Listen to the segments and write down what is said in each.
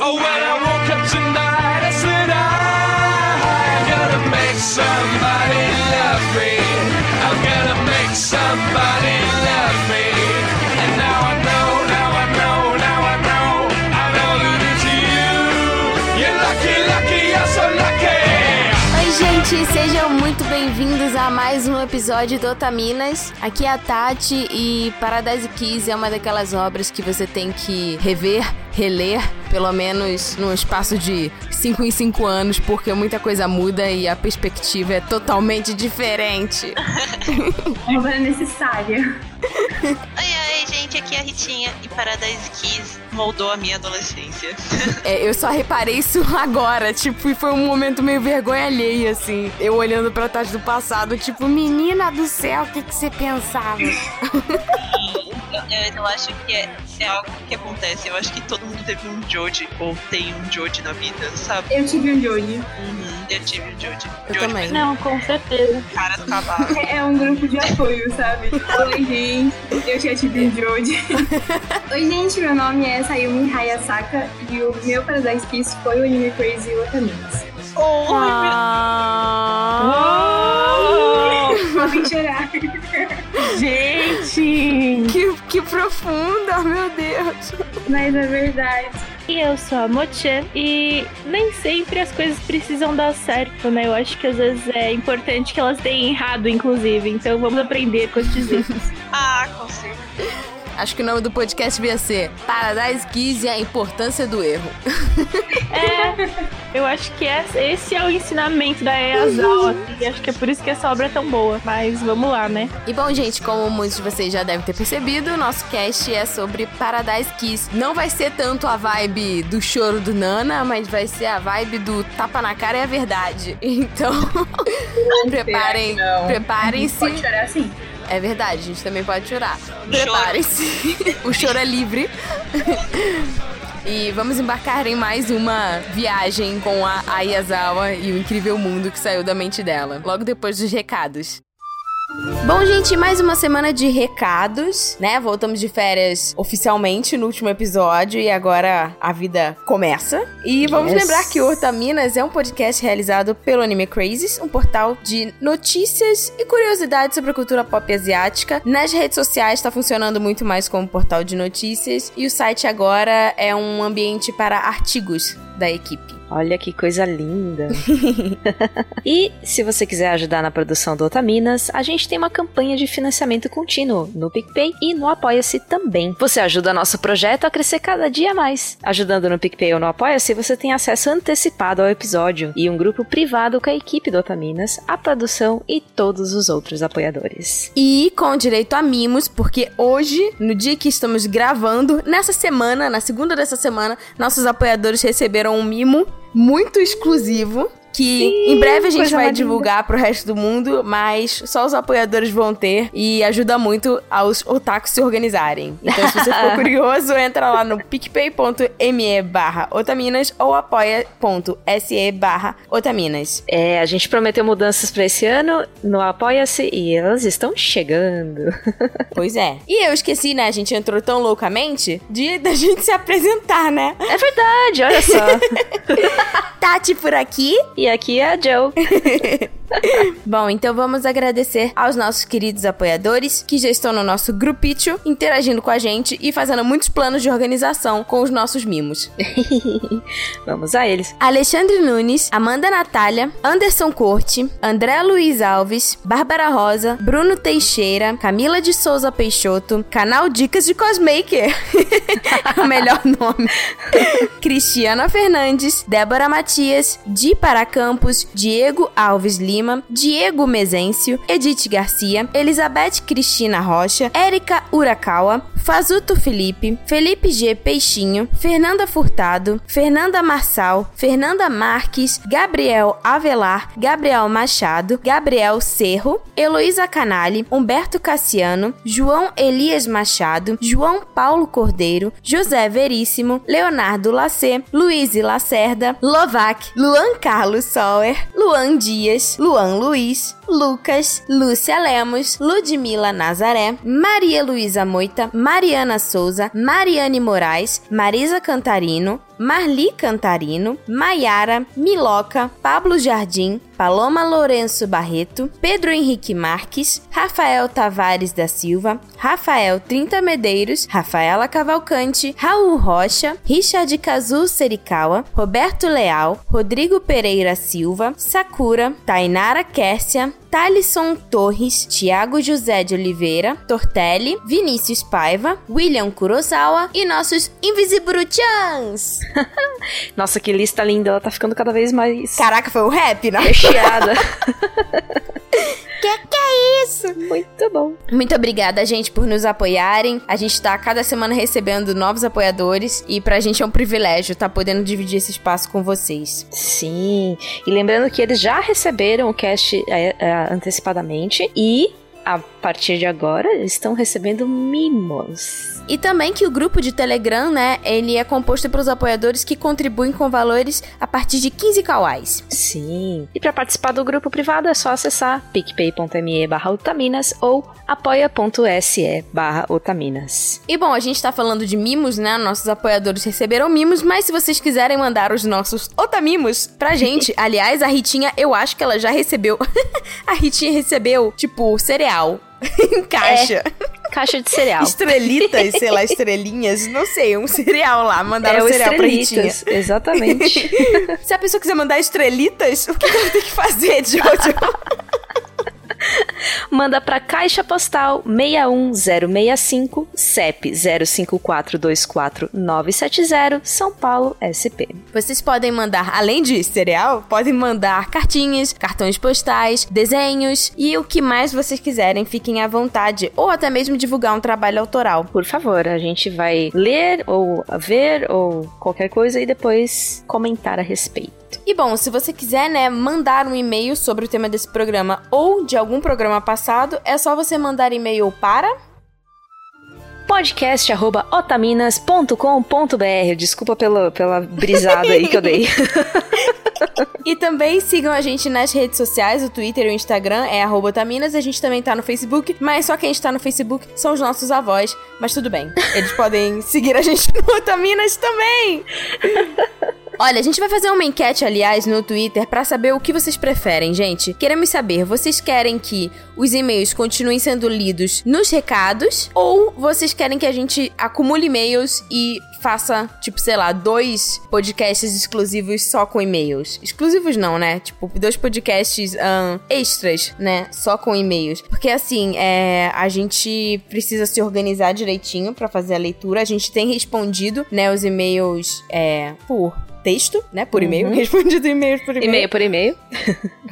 Oh, I'm gonna make somebody love me. I'm gonna make somebody love me. And now I know, now I know, now I know, I you. You're lucky, lucky, so lucky. Oi, gente, sejam muito bem-vindos a mais um episódio do Otaminas. Aqui é a Tati e Paradise Kiss é uma daquelas obras que você tem que rever, reler, pelo menos num espaço de 5 em 5 anos, porque muita coisa muda e a perspectiva é totalmente diferente. Obra é necessária. Oi, oi, gente, aqui é a Ritinha e Paradise Kiss moldou a minha adolescência. É, eu só reparei isso agora, tipo, e foi um momento meio vergonha alheia, assim. Eu olhando pra Tati do passado, tipo, menina do céu, o que, que você pensava? Eu, eu acho que é, é algo que acontece. Eu acho que todo mundo teve um Joji ou tem um Joji na vida, sabe? Eu tive um Joji. Uhum, eu tive um Joji. Eu Joji também. Não, com certeza. cara do cavalo. É é um grupo de apoio, sabe? Oi, gente. Eu já tive um Joji. Oi, gente. Meu nome é Sayumi Hayasaka e o meu Paradise Kiss foi o Anime Crazy Otaminas. Oh, Ah, Podem chorar. Gente! que, que profunda, meu Deus. Mas é verdade. E eu sou a Mochan e nem sempre as coisas precisam dar certo, né? Eu acho que às vezes é importante que elas deem errado, inclusive. Então vamos aprender com esses erros. Ah, com certeza. Acho que o nome do podcast devia ser Paradise Kiss e a importância do erro. É, eu acho que esse esse é o ensinamento da Easawa. E acho que é por isso que essa obra é tão boa. Mas vamos lá, né? E bom, gente, como muitos de vocês já devem ter percebido, nosso cast é sobre Paradise Kiss. Não vai ser tanto a vibe do choro do Nana, mas vai ser a vibe do tapa na cara é a verdade. Então, preparem, preparem-se. Pode chorar assim. É verdade, a gente também pode chorar. Preparem-se. o choro é livre. E vamos embarcar em mais uma viagem com a Ayazawa e o incrível mundo que saiu da mente dela. Logo depois dos recados. Bom, gente, mais uma semana de recados, né? Voltamos de férias oficialmente no último episódio e agora a vida começa. E vamos Yes. lembrar que o Otaminas é um podcast realizado pelo Anime Crazes, um portal de notícias e curiosidades sobre a cultura pop asiática. Nas redes sociais está funcionando muito mais como portal de notícias e o site agora é um ambiente para artigos da equipe. Olha que coisa linda. e se você quiser ajudar na produção do Otaminas, a gente tem uma campanha de financiamento contínuo no PicPay e no Apoia-se também. Você ajuda nosso projeto a crescer cada dia mais. Ajudando no PicPay ou no Apoia-se, você tem acesso antecipado ao episódio e um grupo privado com a equipe do Otaminas, a produção e todos os outros apoiadores. E com direito a mimos, porque hoje, no dia que estamos gravando, nessa semana, na segunda dessa semana, nossos apoiadores receberam um mimo muito exclusivo. Que Sim, em breve a gente vai divulgar pro resto do mundo, mas só os apoiadores vão ter e ajuda muito aos otakus se organizarem. Então, se você ficou curioso, entra lá no picpay.me barra otaminas ou apoia.se barra otaminas. É, a gente prometeu mudanças pra esse ano no Apoia-se e elas estão chegando. Pois é. E eu esqueci, né? A gente entrou tão loucamente de da gente se apresentar, né? É verdade, olha só. Tati por aqui. E aqui é a Joe. Bom, então vamos agradecer aos nossos queridos apoiadores que já estão no nosso grupito, interagindo com a gente e fazendo muitos planos de organização com os nossos mimos. Vamos a eles. Alexandre Nunes, Amanda Natália, Anderson Corte, André Luiz Alves, Bárbara Rosa, Bruno Teixeira, Camila de Souza Peixoto, canal Dicas de Cosmaker. o melhor nome. Cristiana Fernandes, Débora Matias, Di Paracampos, Diego Alves Lima, Diego Mezencio, Edith Garcia, Elizabeth Cristina Rocha, Érica Urakawa, Fazuto Felipe, Felipe G. Peixinho, Fernanda Furtado, Fernanda Marçal, Fernanda Marques, Gabriel Avelar, Gabriel Machado, Gabriel Cerro, Heloísa Canali, Humberto Cassiano, João Elias Machado, João Paulo Cordeiro, José Veríssimo, Leonardo Lacê, Luiz Lacerda, Lovac, Luan Carlos Sower, Luan Dias, Luan Luiz, Lucas, Lúcia Lemos, Ludmila Nazaré, Maria Luísa Moita, Mariana Souza, Mariane Moraes, Marisa Cantarino, Marli Cantarino, Maiara, Miloca, Pablo Jardim, Paloma Lourenço Barreto, Pedro Henrique Marques, Rafael Tavares da Silva, Rafael Trinta Medeiros, Rafaela Cavalcante, Raul Rocha, Richard Kazu Serikawa, Roberto Leal, Rodrigo Pereira Silva, Sakura, Tainara Kércia, Thalisson Torres, Tiago José de Oliveira, Tortelli, Vinícius Paiva, William Kurosawa e nossos Invisibrutians! Nossa, que lista linda, ela tá ficando cada vez mais Caraca, foi o rap, né? recheada. que que é isso? Muito bom. Muito obrigada, gente, por nos apoiarem. A gente tá cada semana recebendo novos apoiadores e pra gente é um privilégio estar podendo dividir esse espaço com vocês. Sim. E lembrando que eles já receberam o cast é, é, antecipadamente e a partir de agora estão recebendo mimos. E também que o grupo de Telegram, né, ele é composto pelos apoiadores que contribuem com valores a partir de 15 kawais. Sim. E para participar do grupo privado é só acessar picpay.me barra otaminas ou apoia.se barra otaminas. E bom, a gente tá falando de mimos, né? Nossos apoiadores receberam mimos, mas se vocês quiserem mandar os nossos otamimos pra gente, aliás, a Ritinha, eu acho que ela já recebeu. a Ritinha recebeu, tipo, cereal. em caixa. Caixa de cereal. Estrelitas, sei lá, estrelinhas, não sei, um cereal lá. Mandaram É, um o cereal pra Ritinha. Estrelitas, exatamente. Se a pessoa quiser mandar estrelitas, o que que ela tem que fazer, Jojo? Manda pra Caixa Postal 61065, CEP 05424970, São Paulo, SP. Vocês podem mandar, além de cereal, podem mandar cartinhas, cartões postais, desenhos e o que mais vocês quiserem, fiquem à vontade. Ou até mesmo divulgar um trabalho autoral. Por favor, a gente vai ler ou ver ou qualquer coisa e depois comentar a respeito. E bom, se você quiser, né, mandar um e-mail sobre o tema desse programa ou de algum programa passado, é só você mandar e-mail para podcast.otaminas.com.br Desculpa pela, pela brisada aí que eu dei. E também sigam a gente nas redes sociais, o Twitter e o Instagram é Otaminas, a gente também tá no Facebook, mas só quem está no Facebook são os nossos avós, mas tudo bem. Eles podem seguir a gente no Otaminas também! Olha, a gente vai fazer uma enquete, aliás, no Twitter pra saber o que vocês preferem, gente. Queremos saber, vocês querem que os e-mails continuem sendo lidos nos recados ou vocês querem que a gente acumule e-mails e faça, tipo, sei lá, dois podcasts exclusivos só com e-mails? Exclusivos não, né? Tipo, dois podcasts ahn, extras, né? Só com e-mails. Porque assim, é, a gente precisa se organizar direitinho pra fazer a leitura. A gente tem respondido, né, os e-mails é, por texto, né? Por e-mail. Respondido e-mails por e-mail. E-mail por e-mail.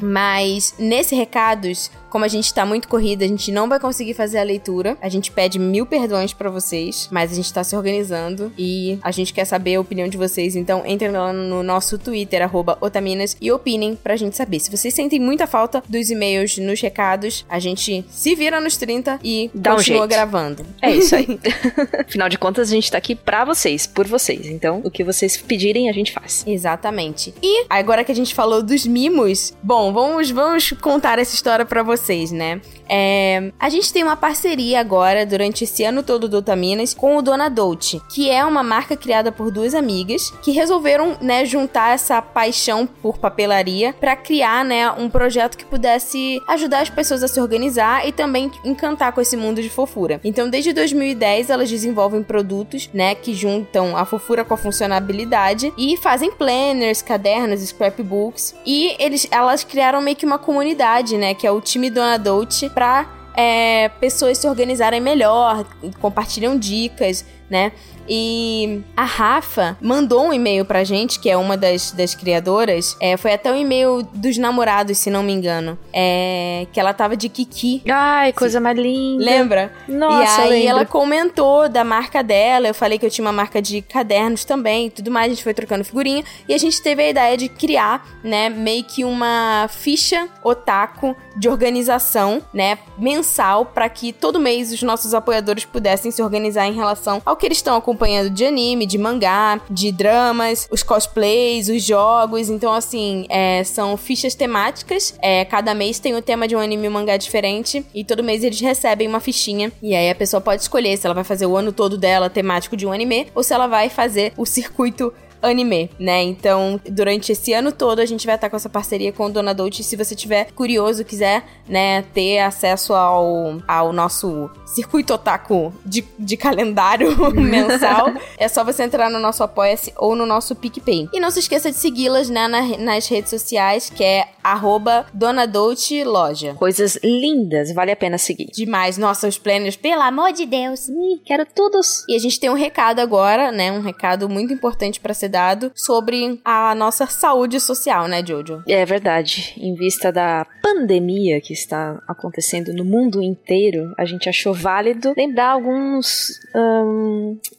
Mas nesse recados, como a gente tá muito corrida, a gente não vai conseguir fazer a leitura. A gente pede mil perdões pra vocês, mas a gente tá se organizando e a gente quer saber a opinião de vocês. Então entrem lá no nosso Twitter, arroba Otaminas, e opinem pra gente saber. Se vocês sentem muita falta dos e-mails nos recados, a gente se vira nos 30 e Dá um continua jeito. gravando. É isso aí. Afinal de contas, a gente tá aqui pra vocês, por vocês. Então, o que vocês pedirem, a gente faz. Exatamente. E agora que a gente falou dos mimos, bom, vamos, vamos contar essa história pra vocês, né? É, a gente tem uma parceria agora, durante esse ano todo do Otaminas, com o Dona Dolce, que é uma marca criada por duas amigas que resolveram, né, juntar essa paixão por papelaria pra criar, né, um projeto que pudesse ajudar as pessoas a se organizar e também encantar com esse mundo de fofura. Então, desde 2010, elas desenvolvem produtos, né, que juntam a fofura com a funcionabilidade e fazem planners, cadernos, scrapbooks. E eles, elas criaram meio que uma comunidade, né, que é o time Dona Dolce, pra é, pessoas se organizarem melhor, compartilham dicas, né? E a Rafa mandou um e-mail pra gente, que é uma das, das criadoras. É, foi até o e-mail dos namorados, se não me engano. É, que ela tava de Kiki. Ai, coisa mais linda. Lembra? Nossa, e aí lembro. ela comentou da marca dela. Eu falei que eu tinha uma marca de cadernos também e tudo mais. A gente foi trocando figurinha. E a gente teve a ideia de criar, né, meio que uma ficha otaku de organização, né, mensal, para que todo mês os nossos apoiadores pudessem se organizar em relação ao que eles estão acompanhando de anime, de mangá, de dramas, os cosplays, os jogos. Então, assim, é, são fichas temáticas. É, cada mês tem o tema de um anime e um mangá diferente. E todo mês eles recebem uma fichinha. E aí a pessoa pode escolher se ela vai fazer o ano todo dela temático de um anime ou se ela vai fazer o circuito anime, né? Então, durante esse ano todo, a gente vai estar com essa parceria com o Dona Dolce. Se você tiver curioso, quiser, né, ter acesso ao, ao nosso circuito otaku de, de calendário mensal, é só você entrar no nosso Apoia-se ou no nosso PicPay. E não se esqueça de segui-las, né, na- nas redes sociais, que é arroba Dona Dolce Loja. Coisas lindas, vale a pena seguir. Demais. Nossa, os planners, pelo amor de Deus. Quero todos. E a gente tem um recado agora, né? Um recado muito importante pra ser dado sobre a nossa saúde social, né, Jojo? É verdade. Em vista da pandemia que está acontecendo no mundo inteiro, a gente achou válido lembrar alguns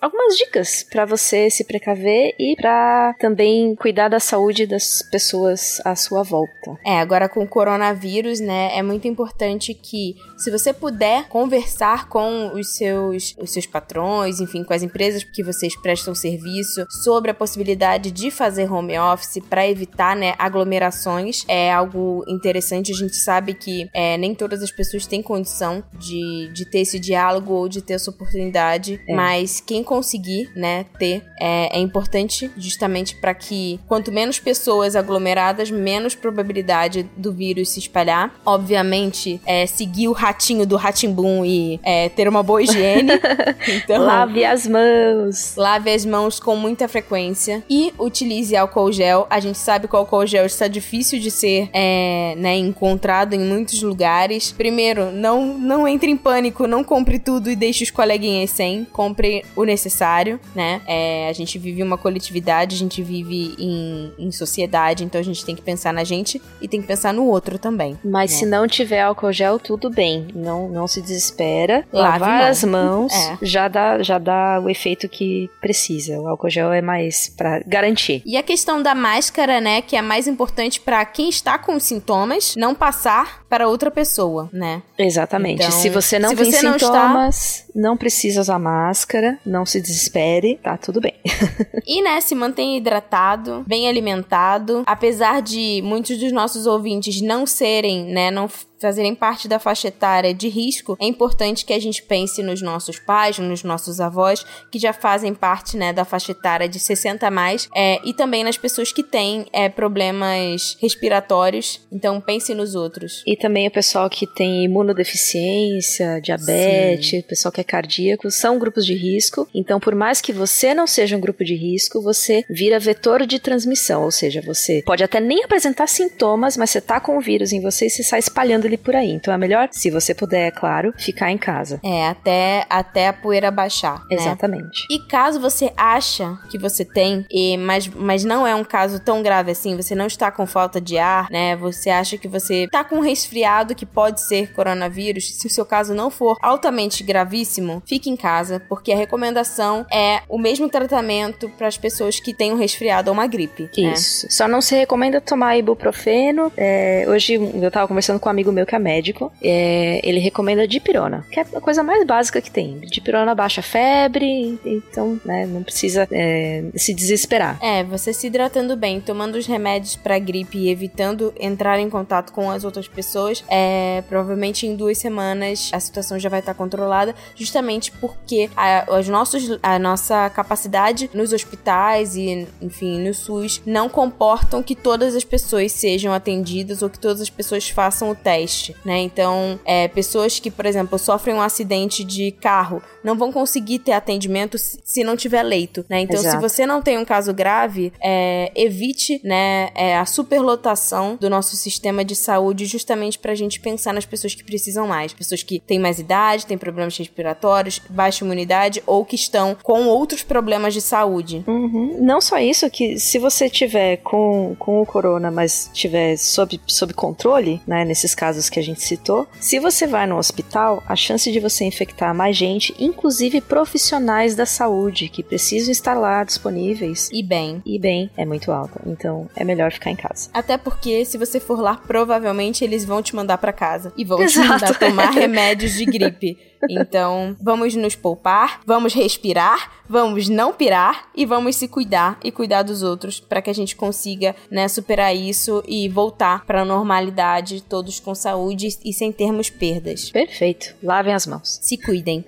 algumas dicas para você se precaver e para também cuidar da saúde das pessoas à sua volta. É, agora com o coronavírus, né, é muito importante que, se você puder conversar com os seus, os seus patrões, enfim, com as empresas que vocês prestam serviço, sobre a possibilidade de fazer home office para evitar, né, aglomerações, é algo interessante. A gente sabe que é, nem todas as pessoas têm condição de, de ter esse diálogo ou de ter essa oportunidade, É. mas quem conseguir, né, ter, é, é importante justamente para que quanto menos pessoas aglomeradas, menos probabilidade do vírus se espalhar. Obviamente, é, seguir o ratinho do Ratimbum e é, ter uma boa higiene. então, Lave as mãos. Lave as mãos com muita frequência e utilize álcool gel. A gente sabe que o álcool gel está difícil de ser é, né, encontrado em muitos lugares. Primeiro, não, não entre em pânico, não compre tudo e deixe os coleguinhas sem. Compre o necessário, né? É, a gente vive uma coletividade, a gente vive em, em sociedade, então a gente tem que pensar na gente e tem que pensar no outro também. Mas É. se não tiver álcool gel, tudo bem. Não, não se desespera. Lave Lavar as mãos É. já, dá, já dá o efeito que precisa. O álcool gel é mais pra garantir. E a questão da máscara, né, que é mais importante pra quem está com sintomas não passar para outra pessoa, né? Exatamente. Então, se você não se tem você não está- sintomas, não precisa usar máscara, não se desespere, tá tudo bem. E, né, se mantenha hidratado, bem alimentado. Apesar de muitos dos nossos ouvintes não serem, né, não fazerem parte da faixa etária de risco, é importante que a gente pense nos nossos pais, nos nossos avós, que já fazem parte, né, da faixa etária de 60 a mais, é, e também nas pessoas que têm é, problemas respiratórios. Então, pense nos outros. E também o pessoal que tem imunodeficiência, diabetes, o pessoal que é cardíaco, são grupos de risco. Então, por mais que você não seja um grupo de risco, você vira vetor de transmissão. Ou seja, você pode até nem apresentar sintomas, mas você tá com o vírus em você e você sai espalhando ele por aí. Então é melhor, se você puder, é claro, ficar em casa. É, até, até a poeira baixar. né? Exatamente. E caso você acha que você tem, e, mas, mas não é um caso tão grave assim, você não está com falta de ar, né? Você acha que você está com um resfriado que pode ser coronavírus, se o seu caso não for altamente gravíssimo, fique em casa, porque a recomendação é o mesmo tratamento para as pessoas que têm um resfriado ou uma gripe. né? Isso. Só não se recomenda tomar ibuprofeno. É, hoje eu tava conversando com um amigo meu que é médico. é, ele recomenda dipirona, que é a coisa mais básica que tem. Dipirona baixa febre, então né, não precisa é, se desesperar. É, você se hidratando bem, tomando os remédios pra gripe e evitando entrar em contato com as outras pessoas, é, provavelmente em duas semanas a situação já vai estar controlada, justamente porque a, os nossos, a nossa capacidade nos hospitais e, enfim, no SUS não comportam que todas as pessoas sejam atendidas ou que todas as pessoas façam o teste, né? Então, é, pessoas que, por exemplo, sofrem um acidente de carro não vão conseguir ter atendimento se se não tiver leito, né? Então, se Exato. você não tem um caso grave, é, evite, né, é, a superlotação do nosso sistema de saúde justamente pra gente pensar nas pessoas que precisam mais. Pessoas que têm mais idade, têm problemas respiratórios, baixa imunidade ou que estão com outros problemas de saúde. Uhum. Não só isso, que se você tiver com, com o corona, mas tiver sob, sob controle, né, nesses casos que a gente citou, se você vai no hospital, a chance de você infectar mais gente, inclusive profissionais da saúde, que precisam estar lá disponíveis E bem. e bem, é muito alta. Então é melhor ficar em casa. Até porque, se você for lá, provavelmente eles vão te mandar pra casa. E vão te Exato. mandar tomar remédios de gripe. Então, vamos nos poupar, vamos respirar, vamos não pirar e vamos se cuidar e cuidar dos outros para que a gente consiga, né, superar isso e voltar pra normalidade, todos com saúde e sem termos perdas. Perfeito. Lavem as mãos. Se cuidem.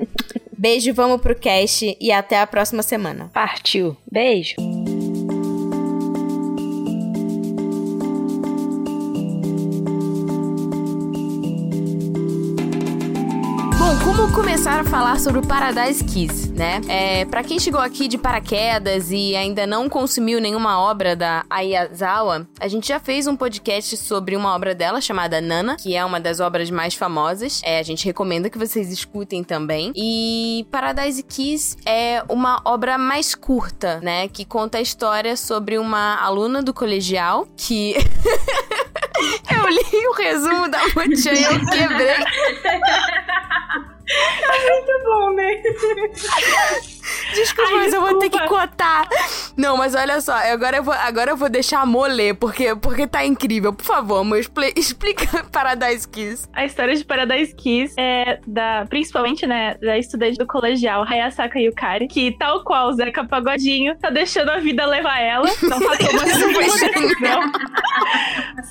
Beijo, vamos pro cast e até a próxima semana. Partiu. Beijo. Falar sobre o Paradise Kiss, né? É, para quem chegou aqui de paraquedas e ainda não consumiu nenhuma obra da Ayazawa, a gente já fez um podcast sobre uma obra dela chamada Nana, que é uma das obras mais famosas. É, a gente recomenda que vocês escutem também. E Paradise Kiss é uma obra mais curta, né? Que conta a história sobre uma aluna do colegial que. eu li o resumo da Mocha e eu quebrei. Muito bom, né? Desculpa, Ai, mas eu vou ter que desculpa. cotar. Não, mas olha só, agora eu vou, agora eu vou deixar a porque, porque tá incrível. Por favor, Mo, expli- explica Paradise Kiss. A história de Paradise Kiss é da, principalmente, né, da estudante do colegial Hayasaka Yukari, que, tal qual o Zeca Pagodinho, tá deixando a vida levar ela, não tá tomando nenhuma decisão.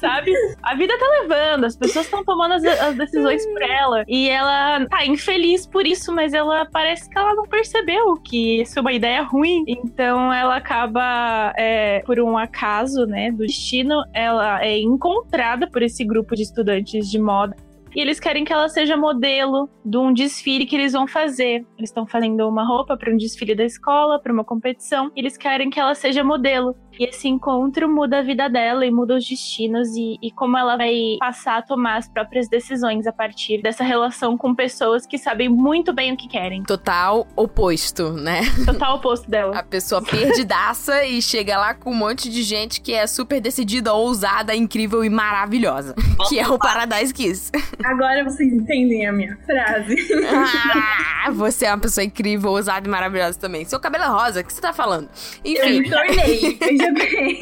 Sabe? A vida tá levando, as pessoas estão tomando as, as decisões por ela. E ela tá infeliz por isso, mas ela parece que ela não percebeu que isso é uma ideia ruim. Então ela acaba, é, por um acaso, né, do destino, ela é encontrada por esse grupo de estudantes de moda. E eles querem que ela seja modelo de um desfile que eles vão fazer. Eles estão fazendo uma roupa para um desfile da escola, para uma competição. E eles querem que ela seja modelo. E esse encontro muda a vida dela e muda os destinos e, e como ela vai passar a tomar as próprias decisões a partir dessa relação com pessoas que sabem muito bem o que querem. Total oposto, né? Total oposto dela. A pessoa perdidaça e chega lá com um monte de gente que é super decidida, ousada, incrível e maravilhosa. Que é o Paradise Kiss. Agora vocês entendem a minha frase. Ah, você é uma pessoa incrível, ousada e maravilhosa também. Seu cabelo é rosa, o que você tá falando? Eu Enfim, me tornei, veja bem.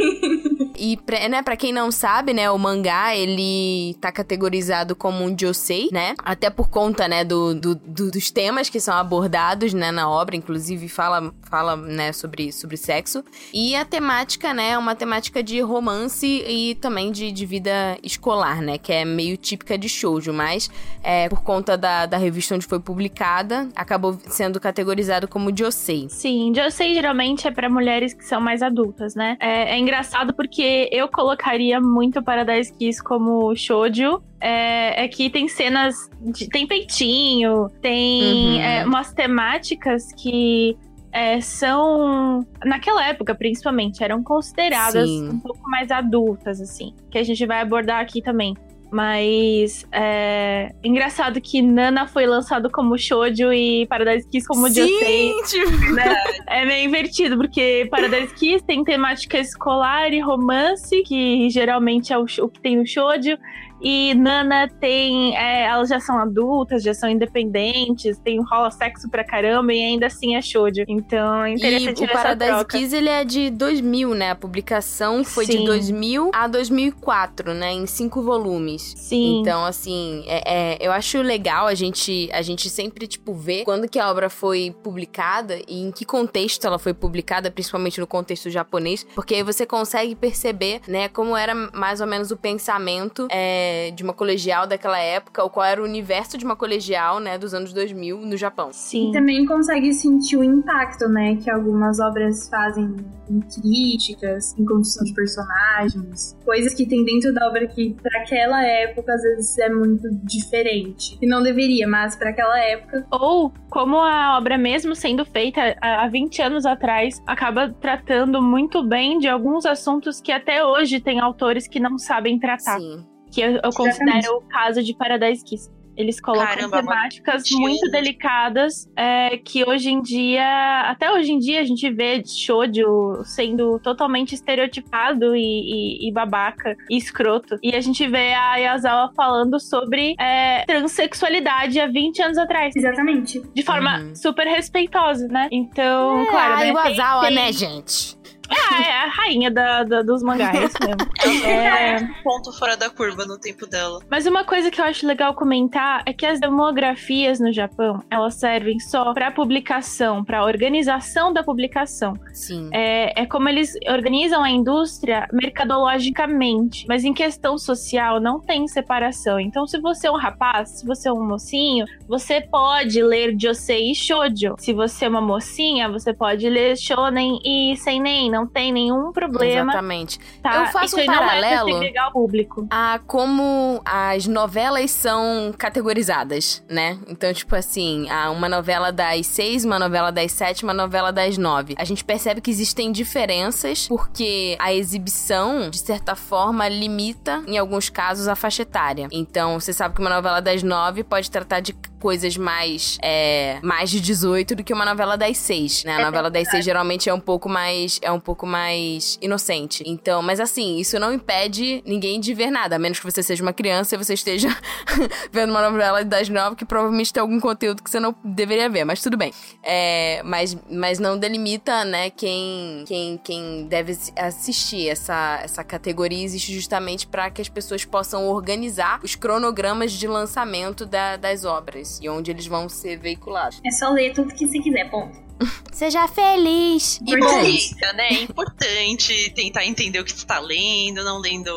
e pra, né, pra quem não sabe, né, o mangá, ele tá categorizado como um josei, né? Até por conta, né, do, do- do- dos temas que são abordados, né, na obra, inclusive fala, fala né, sobre, sobre sexo. E a temática, né, é uma temática de romance e também de, de vida escolar, né, que é meio típica de shoujo, mas é, por conta da, da revista onde foi publicada, acabou sendo categorizado como josei. Sim, Josei geralmente é pra mulheres que são mais adultas, né? É, é engraçado porque eu colocaria muito Paradise Kiss como shoujo. É, é que tem cenas. de- tem peitinho, tem Uhum. é, umas temáticas que. é, são, naquela época principalmente, eram consideradas Sim. um pouco mais adultas, assim, que a gente vai abordar aqui também. Mas é engraçado que Nana foi lançado como shoujo e Paradise Kiss como Josei Sim, tipo, né? É meio invertido, porque Paradise Kiss tem temática escolar e romance, que geralmente é o, o que tem no shoujo. E Nana tem. é, elas já são adultas, já são independentes, tem rola sexo pra caramba e ainda assim é shoujo. Então é interessante E o Paradise. Kiss, ele é de 2000, né? A publicação foi de Sim. 2000 a 2004, né? Em cinco volumes. Sim. Então, assim, é, é, eu acho legal a gente, a gente sempre, tipo, ver quando que a obra foi publicada e em que contexto ela foi publicada, principalmente no contexto japonês, porque aí você consegue perceber, né, como era mais ou menos o pensamento é, de uma colegial daquela época, ou qual era o universo de uma colegial, né, dos anos 2000 no Japão. Sim. E também consegue sentir o impacto, né, que algumas obras fazem em críticas, em construção de personagens, coisas que tem dentro da obra que pra aquela época às vezes é muito diferente. E não deveria, mas pra aquela época Ou como a obra, mesmo sendo feita há há 20 anos atrás, acaba tratando muito bem de alguns assuntos que até hoje tem autores que não sabem tratar. Sim. Que eu, eu considero o caso de Paradise Kiss. Eles colocam Caramba, mano. temáticas 20 muito delicadas é, que hoje em dia, até hoje em dia, a gente vê shoujo sendo totalmente estereotipado e, e- e babaca e escroto. E a gente vê a Yazawa falando sobre é, transexualidade há 20 anos atrás. Exatamente. De forma Uhum. super respeitosa, né? Então, claro, ah, né? tem- né, gente? Ah, é a rainha da, da- dos mangás é mesmo. É, Um ponto fora da curva no tempo dela. Mas uma coisa que eu acho legal comentar é que as demografias no Japão, elas servem só para publicação, para organização da publicação. Sim. É, é como eles organizam a indústria mercadologicamente, mas em questão social não tem separação. Então, se você é um rapaz, se você é um mocinho, você pode ler Josei e Shoujo. Se você é uma mocinha, você pode ler Shonen e Seinen. Não tem nenhum problema. Exatamente. Tá? Eu faço Isso um não é paralelo. segregar o público. a como as novelas são categorizadas, né? Então, tipo assim, há uma novela das seis, uma novela das sete, uma novela das nove. A gente percebe que existem diferenças porque a exibição, de certa forma, limita, em alguns casos, a faixa etária. Então, você sabe que uma novela das nove pode tratar de coisas mais é, mais de 18 do que uma novela das seis, né? A novela das seis geralmente é um pouco mais é um pouco mais inocente. Então, mas assim, isso não impede ninguém de ver nada, a menos que você seja uma criança e você esteja vendo uma novela das nove que provavelmente tem algum conteúdo que você não deveria ver, mas tudo bem. É, mas, mas não delimita, né, quem, quem, quem deve assistir essa, essa categoria existe justamente para que as pessoas possam organizar os cronogramas de lançamento da- das obras e onde eles vão ser veiculados. É só ler tudo que você quiser, ponto. Seja feliz! E Importante. bonita, né? É importante tentar entender o que você tá lendo, não lendo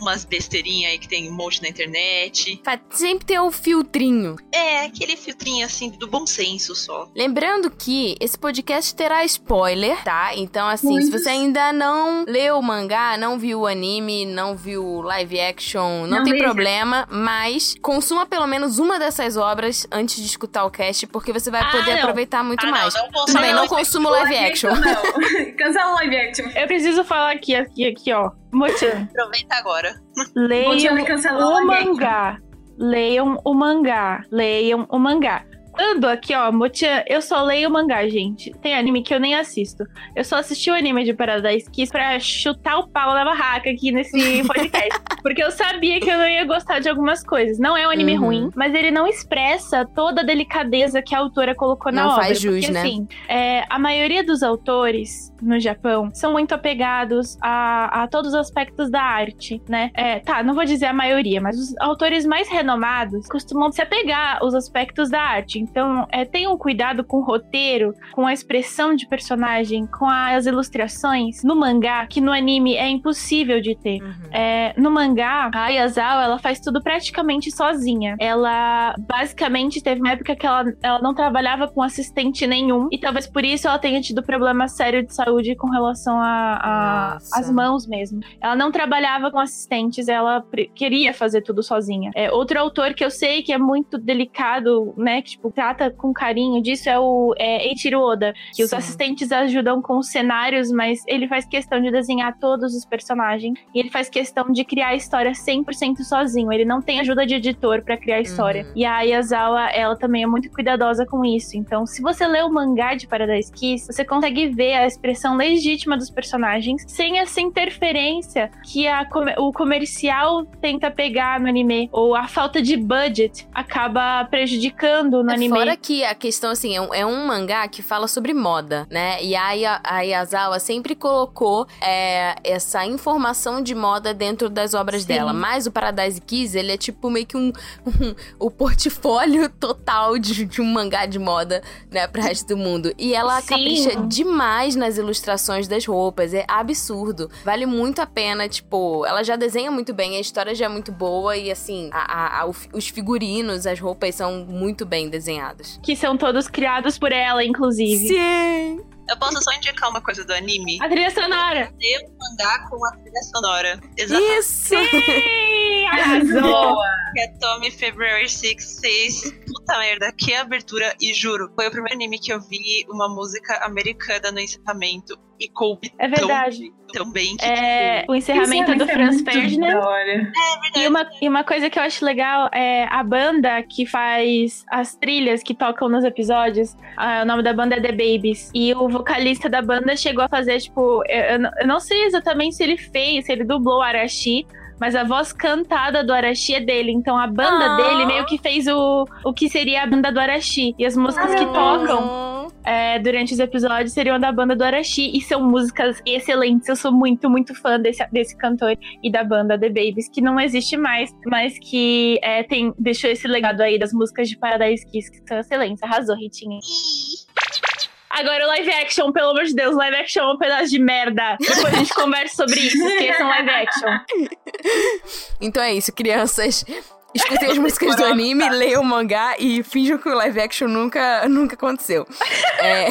umas besteirinhas aí que tem um monte na internet. Sempre ter o filtrinho. É, aquele filtrinho assim do bom senso só. Lembrando que esse podcast terá spoiler, tá? Então, assim, se Muitos. você ainda não leu o mangá, não viu o anime, não viu o live action, não, Não tem veja. problema, mas consuma pelo menos uma dessas obras antes de escutar o cast, porque você vai Ah, poder não. aproveitar muito Ah, mais. não, não Tudo bem, consome não consuma o live action. Não. Cancela o live action. Eu preciso falar aqui, aqui, aqui, ó. Mochan, Aproveita agora. leiam o action. mangá. Leiam o mangá. Leiam o mangá. Ando aqui, ó, Mochan, eu só leio mangá, gente. Tem anime que eu nem assisto. Eu só assisti o anime de Paradise Kiss pra chutar o pau na barraca aqui nesse podcast. porque eu sabia que eu não ia gostar de algumas coisas. Não é um anime Uhum. ruim, mas ele não expressa toda a delicadeza que a autora colocou na Não obra. faz jus, porque, né? assim, é, a maioria dos autores no Japão são muito apegados a, a todos os aspectos da arte, né? É, tá, não vou dizer a maioria, mas os autores mais renomados costumam se apegar aos aspectos da arte. Então, é, tenham cuidado com o roteiro, com a expressão de personagem, com as ilustrações no mangá, que no anime é impossível de ter. Uhum. É, no mangá, a Ayazawa, ela faz tudo praticamente sozinha. Ela, basicamente, teve uma época que ela, ela não trabalhava com assistente nenhum. E talvez por isso ela tenha tido problema sério de saúde com relação às mãos mesmo. Ela não trabalhava com assistentes, ela queria fazer tudo sozinha. É, outro autor que eu sei que é muito delicado, né, que tipo, trata com carinho disso é o é, Eiichiro Oda. Que os Sim. assistentes ajudam com os cenários, mas ele faz questão de desenhar todos os personagens. E ele faz questão de criar a história 100% sozinho. Ele não tem ajuda de editor pra criar a história. Uhum. E a Ayazawa, ela também é muito cuidadosa com isso. Então, se você lê o mangá de Paradise Kiss, você consegue ver a expressão legítima dos personagens sem essa interferência que a o comercial tenta pegar no anime. Ou a falta de budget acaba prejudicando no É, anime. Fora que a questão, assim, é um, é um mangá que fala sobre moda, né? E a, a Yazawa sempre colocou é, essa informação de moda dentro das obras Sim. dela. Mas o Paradise Kiss, ele é tipo meio que um, um- o portfólio total de, de um mangá de moda, né, pro resto do mundo. E ela Sim. capricha demais nas ilustrações das roupas, é absurdo. Vale muito a pena, tipo, ela já desenha muito bem, a história já é muito boa e, assim, a- a- a- os figurinos, as roupas são muito bem desenhadas. Que são todos criados por ela, inclusive. Sim! Eu posso só indicar uma coisa do anime? A trilha sonora. Ler o mangá com a trilha sonora. Exatamente. Isso! Sim! Arrasou! Que é Tommy February 6, 6. Puta merda, que abertura. E juro, foi o primeiro anime que eu vi uma música americana no encerramento. E coube É verdade. tão, tão bem que. É, o encerramento Isso do é Franz Ferdinand. hora. E uma, e uma coisa que eu acho legal é a banda que faz as trilhas que tocam nos episódios. ah, o nome da banda é The Babies. E o vocalista da banda chegou a fazer, tipo, eu, eu não- sei exatamente se ele fez, se ele dublou o Arashi. Mas a voz cantada do Arashi é dele. Então a banda Ah. dele meio que fez o, o que seria a banda do Arashi. E as músicas que tocam é, durante os episódios seriam da banda do Arashi. E são músicas excelentes. Eu sou muito, muito fã desse, desse cantor e da banda The Babies, que não existe mais, mas que é, tem, deixou esse legado aí das músicas de Paradise Kiss, que são excelentes. Arrasou, Ritinha. Agora o live action, pelo amor de Deus, live action é um pedaço de merda. Depois a gente conversa sobre isso, esqueçam live action. Então é isso, crianças. Escutem as músicas do anime, leiam o mangá e finjam que o live action nunca, nunca aconteceu. É,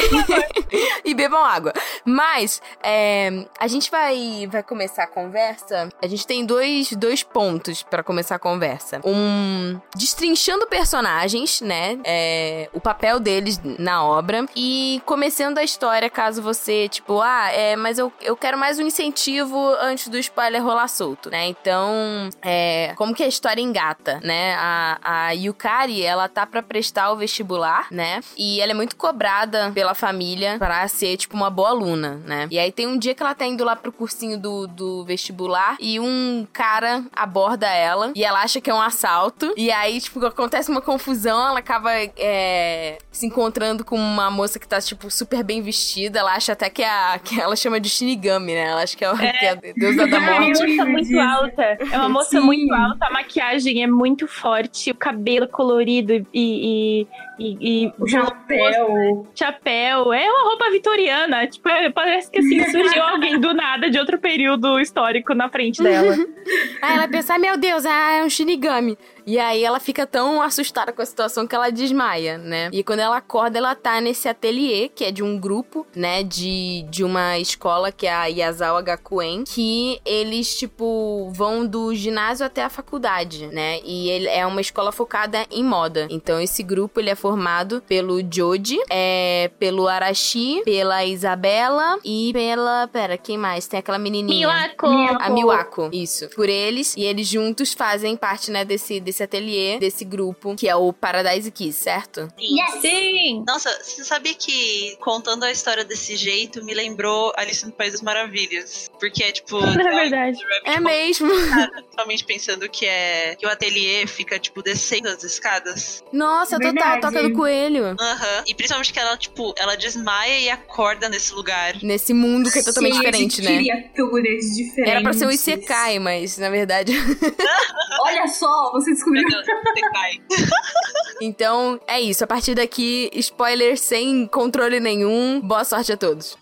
e bebam água. Mas, é, a gente vai, vai começar a conversa. A gente tem dois, dois pontos pra começar a conversa. Um, destrinchando personagens, né? É, o papel deles na obra. E começando a história, caso você, tipo, ah, é, mas eu, eu quero mais um incentivo antes do spoiler rolar solto, né? Então, é, como que a história engata, né? A, a Yukari, ela tá pra prestar o vestibular, né? E ela é muito cobrada pela família para ser, tipo, uma boa aluna, né? E aí tem um dia que ela tá indo lá pro cursinho do, do vestibular e um cara aborda ela e ela acha que é um assalto. E aí, tipo, acontece uma confusão, ela acaba é, se encontrando com uma moça que tá, tipo, super bem vestida. Ela acha até que, é a, que ela chama de Shinigami, né? Ela acha que é, o- É. que é a deusa da É uma morte. moça muito alta. É uma moça Sim. muito alta, a maquiagem é muito forte, o cabelo colorido e. e, e, e O chapéu. chapéu. É uma roupa vitoriana. Tipo, é- parece que assim, surgiu alguém do nada de outro período histórico na frente dela. Aí ela pensa, "Ai, meu Deus, ah, é um Shinigami. E aí ela fica tão assustada com a situação que ela desmaia, né? E quando ela acorda, ela tá nesse ateliê, que é de um grupo, né? De, de uma escola, que é a Yazawa Gakuen, que eles, tipo, vão do ginásio até a faculdade, né? E ele é uma escola focada em moda. Então esse grupo, ele é formado pelo Joji, é, pelo Arashi, pela Isabela e pela... Pera, quem mais? Tem aquela menininha. Milako! A Miwako, isso. Por eles. E eles juntos fazem parte, né, desse, desse ateliê, desse grupo, que é o Paradise Kiss, certo? Sim! Nossa, você sabia que contando a história desse jeito me lembrou Alice no País das Maravilhas? Porque é tipo. É verdade. É mesmo. Totalmente pensando que é que o ateliê fica, tipo, descendo as escadas. Nossa, total, Verdade. toca do coelho. Aham. E principalmente que ela, tipo, ela desmaia e acorda nesse lugar. Nesse mundo que é totalmente Cheio diferente, né? criaturas diferentes. Era pra ser um Isekai, mas na verdade. Olha só, você descobriu. Então, é isso. A partir daqui, spoiler sem controle nenhum. Boa sorte a todos.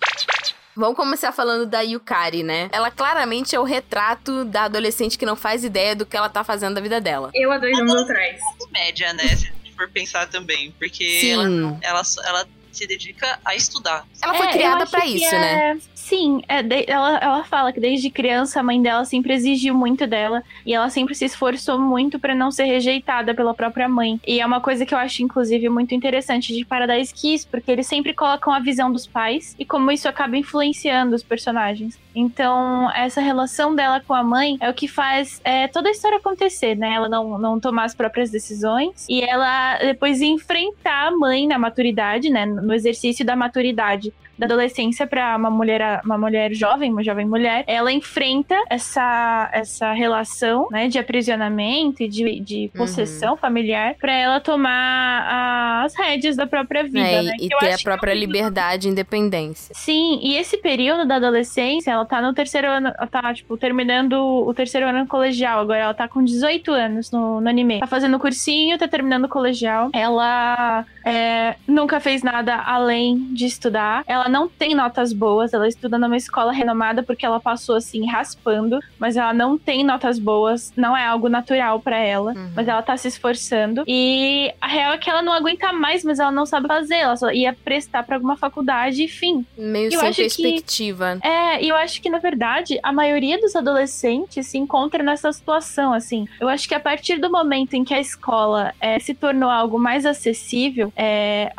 Vamos começar falando da Yukari, né? Ela claramente é o retrato da adolescente que não faz ideia do que ela tá fazendo da vida dela. Eu há dois anos atrás. Média, né? Se a gente for pensar também. Porque ela, Sim. ela, ela se dedica a estudar. Ela foi É, criada que isso, é- né? Sim, é, de- ela, ela fala que desde criança a mãe dela sempre exigiu muito dela e ela sempre se esforçou muito pra não ser rejeitada pela própria mãe. E é uma coisa que eu acho, inclusive, muito interessante de Paradise Kiss, porque eles sempre colocam a visão dos pais e como isso acaba influenciando os personagens. Então, essa relação dela com a mãe é o que faz é, toda a história acontecer, né? Ela não, não tomar as próprias decisões e ela depois enfrentar a mãe na maturidade, né? No exercício da maturidade da adolescência para uma mulher, uma mulher jovem, uma jovem mulher, ela enfrenta essa, essa relação, né, de aprisionamento e de, de possessão familiar para ela tomar as rédeas da própria vida, É, né? e ter a que própria é um liberdade e independência. Sim, e esse período da adolescência, ela tá no terceiro ano, ela tá, tipo, terminando o terceiro ano colegial. Agora ela tá com 18 anos no, no anime. Tá fazendo cursinho, tá terminando o colegial. Ela é, nunca fez nada além de estudar. Ela não tem notas boas, ela estuda numa escola renomada porque ela passou, assim, raspando. Mas ela não tem notas boas, não é algo natural pra ela. Uhum. Mas ela tá se esforçando. E a real é que ela não aguenta mais, mas ela não sabe fazer. Ela só ia prestar pra alguma faculdade e fim. Meio Eu sem acho que- perspectiva. É, e eu acho que, na verdade, a maioria dos adolescentes se encontra nessa situação, assim. Eu acho que a partir do momento em que a escola é, se tornou algo mais acessível, é,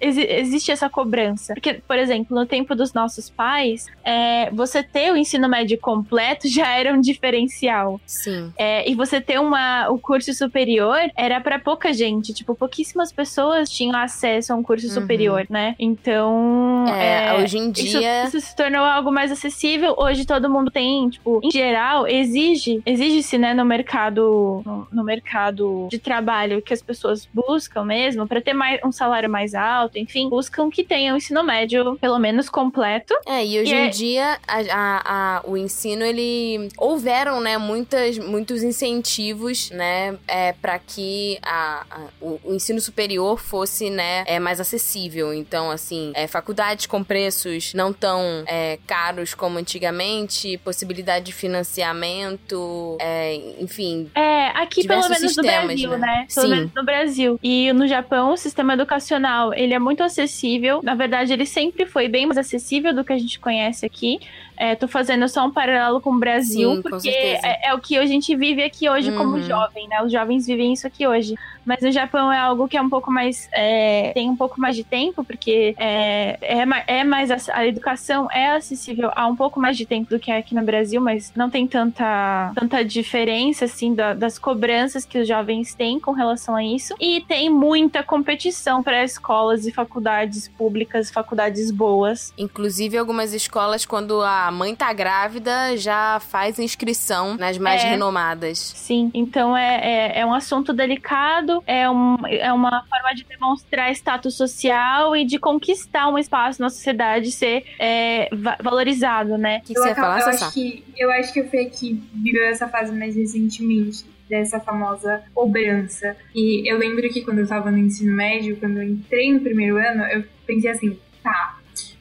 exi- existe essa cobrança. Porque, por exemplo, no tempo dos nossos pais, é, você ter o ensino médio completo já era um diferencial. Sim. É, e você ter uma, o curso superior era pra pouca gente. Tipo, pouquíssimas pessoas tinham acesso a um curso Uhum. superior, né? Então. É, é, hoje em isso, dia. isso se tornou algo mais acessível. Hoje todo mundo tem, tipo, em geral, exige, exige-se, né, no mercado, no, no mercado de trabalho que as pessoas buscam mesmo, pra ter mais, um salário mais alto, enfim, buscam que tenham ensino médio ensino, pelo menos completo. É, e hoje E em é- dia a, a- a- o ensino, ele. Houveram, né, muitas, muitos incentivos, né, é, para que a, o, o ensino superior fosse, né, é, mais acessível. Então, assim, é, faculdades com preços não tão é, caros como antigamente, possibilidade de financiamento, é, enfim. É, aqui pelo menos no sistemas, Brasil, né? né? Pelo Sim. menos no Brasil. E no Japão, o sistema educacional, ele é muito acessível. Na verdade, ele sempre foi bem mais acessível do que a gente conhece aqui. É, tô fazendo só um paralelo com o Brasil, Sim, porque é, é o que a gente vive aqui hoje como Uhum. jovem, né? Os jovens vivem isso aqui hoje. Mas no Japão é algo que é um pouco mais. é, tem um pouco mais de tempo, porque é, é, é mais. A educação é acessível há um pouco mais de tempo do que é aqui no Brasil, mas não tem tanta, tanta diferença, assim, da- das cobranças que os jovens têm com relação a isso. E tem muita competição para escolas e faculdades públicas, faculdades boas. Inclusive, algumas escolas, quando a mãe tá grávida, já faz inscrição nas mais É. renomadas. Sim, então é, é, é um assunto delicado, é, um, é uma forma de demonstrar status social e de conquistar um espaço na sociedade ser é, va- valorizado, né? Que, Eu, você ia acabo- falar, eu acho que eu acho que foi que virou essa fase mais recentemente dessa famosa cobrança. E eu lembro que quando eu tava no ensino médio, quando eu entrei no primeiro ano, eu pensei assim, tá,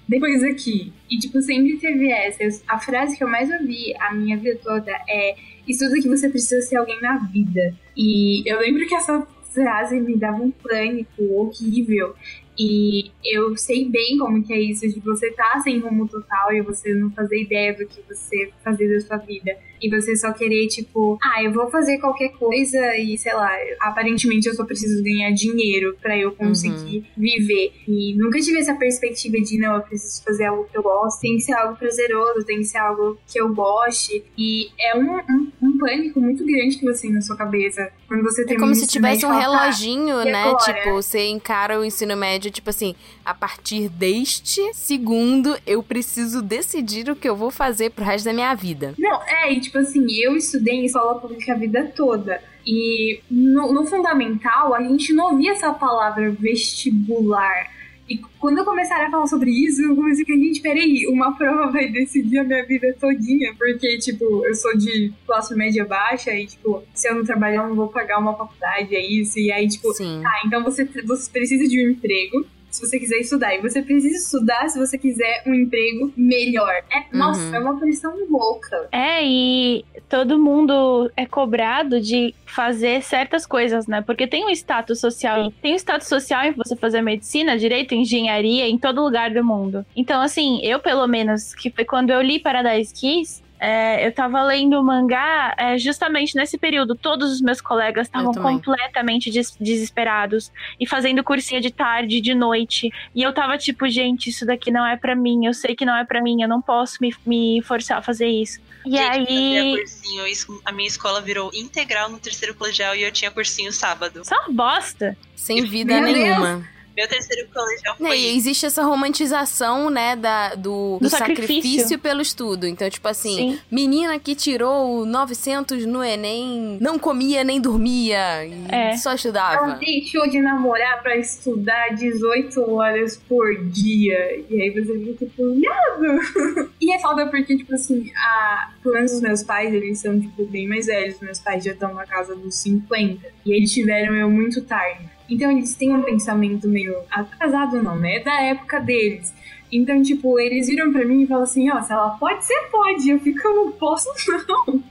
depois aqui. E tipo, sempre teve essa. Eu- a frase que eu mais ouvi a minha vida toda é estuda que você precisa ser alguém na vida. E eu lembro que essa frase me dava um pânico horrível. E eu sei bem como que é isso, de você estar sem rumo total e você não fazer ideia do que você fazer da sua vida. E você só querer, tipo, ah, eu vou fazer qualquer coisa e, sei lá, aparentemente eu só preciso ganhar dinheiro pra eu conseguir viver. E nunca tive essa perspectiva de, não, eu preciso fazer algo que eu gosto. Tem que ser algo prazeroso, tem que ser algo que eu goste. E é um, um, um pânico muito grande que você tem na sua cabeça. Quando você É termina como se tivesse um "Tá, reloginho, e né? agora? Tipo, você encara o ensino médio, tipo assim, a partir deste segundo, eu preciso decidir o que eu vou fazer pro resto da minha vida. Não, é, e tipo assim, eu estudei em escola pública a vida toda. E no, no fundamental, a gente não ouvia essa palavra vestibular. E quando começaram a falar sobre isso, eu comecei a gente, peraí, uma prova vai decidir a minha vida todinha, porque, tipo, eu sou de classe média baixa e, tipo, se eu não trabalhar, eu não vou pagar uma faculdade, é isso. E aí, tipo, Sim. tá, então você, você precisa de um emprego. Se você quiser estudar, e você precisa estudar se você quiser um emprego melhor. É, Nossa, Uhum. é uma pressão louca. É, e todo mundo é cobrado de fazer certas coisas, né? Porque tem um status social. Tem um status social em você fazer medicina, direito, engenharia, em todo lugar do mundo. Então, assim, eu, pelo menos, que foi quando eu li Paradise Kiss, é, eu tava lendo o mangá é, justamente nesse período. Todos os meus colegas estavam completamente des- desesperados e fazendo cursinho de tarde, de noite. E eu tava tipo, gente, isso daqui não é pra mim. Eu sei que não é pra mim. Eu não posso me, me forçar a fazer isso. E Gente, eu aí. cursinho, isso- a minha escola virou integral no terceiro colegial e eu tinha cursinho sábado. Só uma bosta. Sem vida Meu Deus. Meu terceiro colegial Né, foi e existe essa romantização, né, da, do, do Do sacrifício. sacrifício. pelo estudo. Então, tipo assim, Sim. menina que tirou 900 no Enem, não comia nem dormia, e É. só Ela estudava. deixou de namorar pra estudar 18 horas por dia. E aí você fica tipo, viado! E é foda porque, tipo assim, a... pelo menos os meus pais, eles são, tipo, bem mais velhos. Meus pais já estão na casa dos 50. E eles tiveram eu muito tarde. Então eles têm um pensamento meio atrasado, não, né? Da época deles. Então, tipo, eles viram pra mim e falam assim, ó, se ela pode, você pode. Eu fico, eu não posso, não.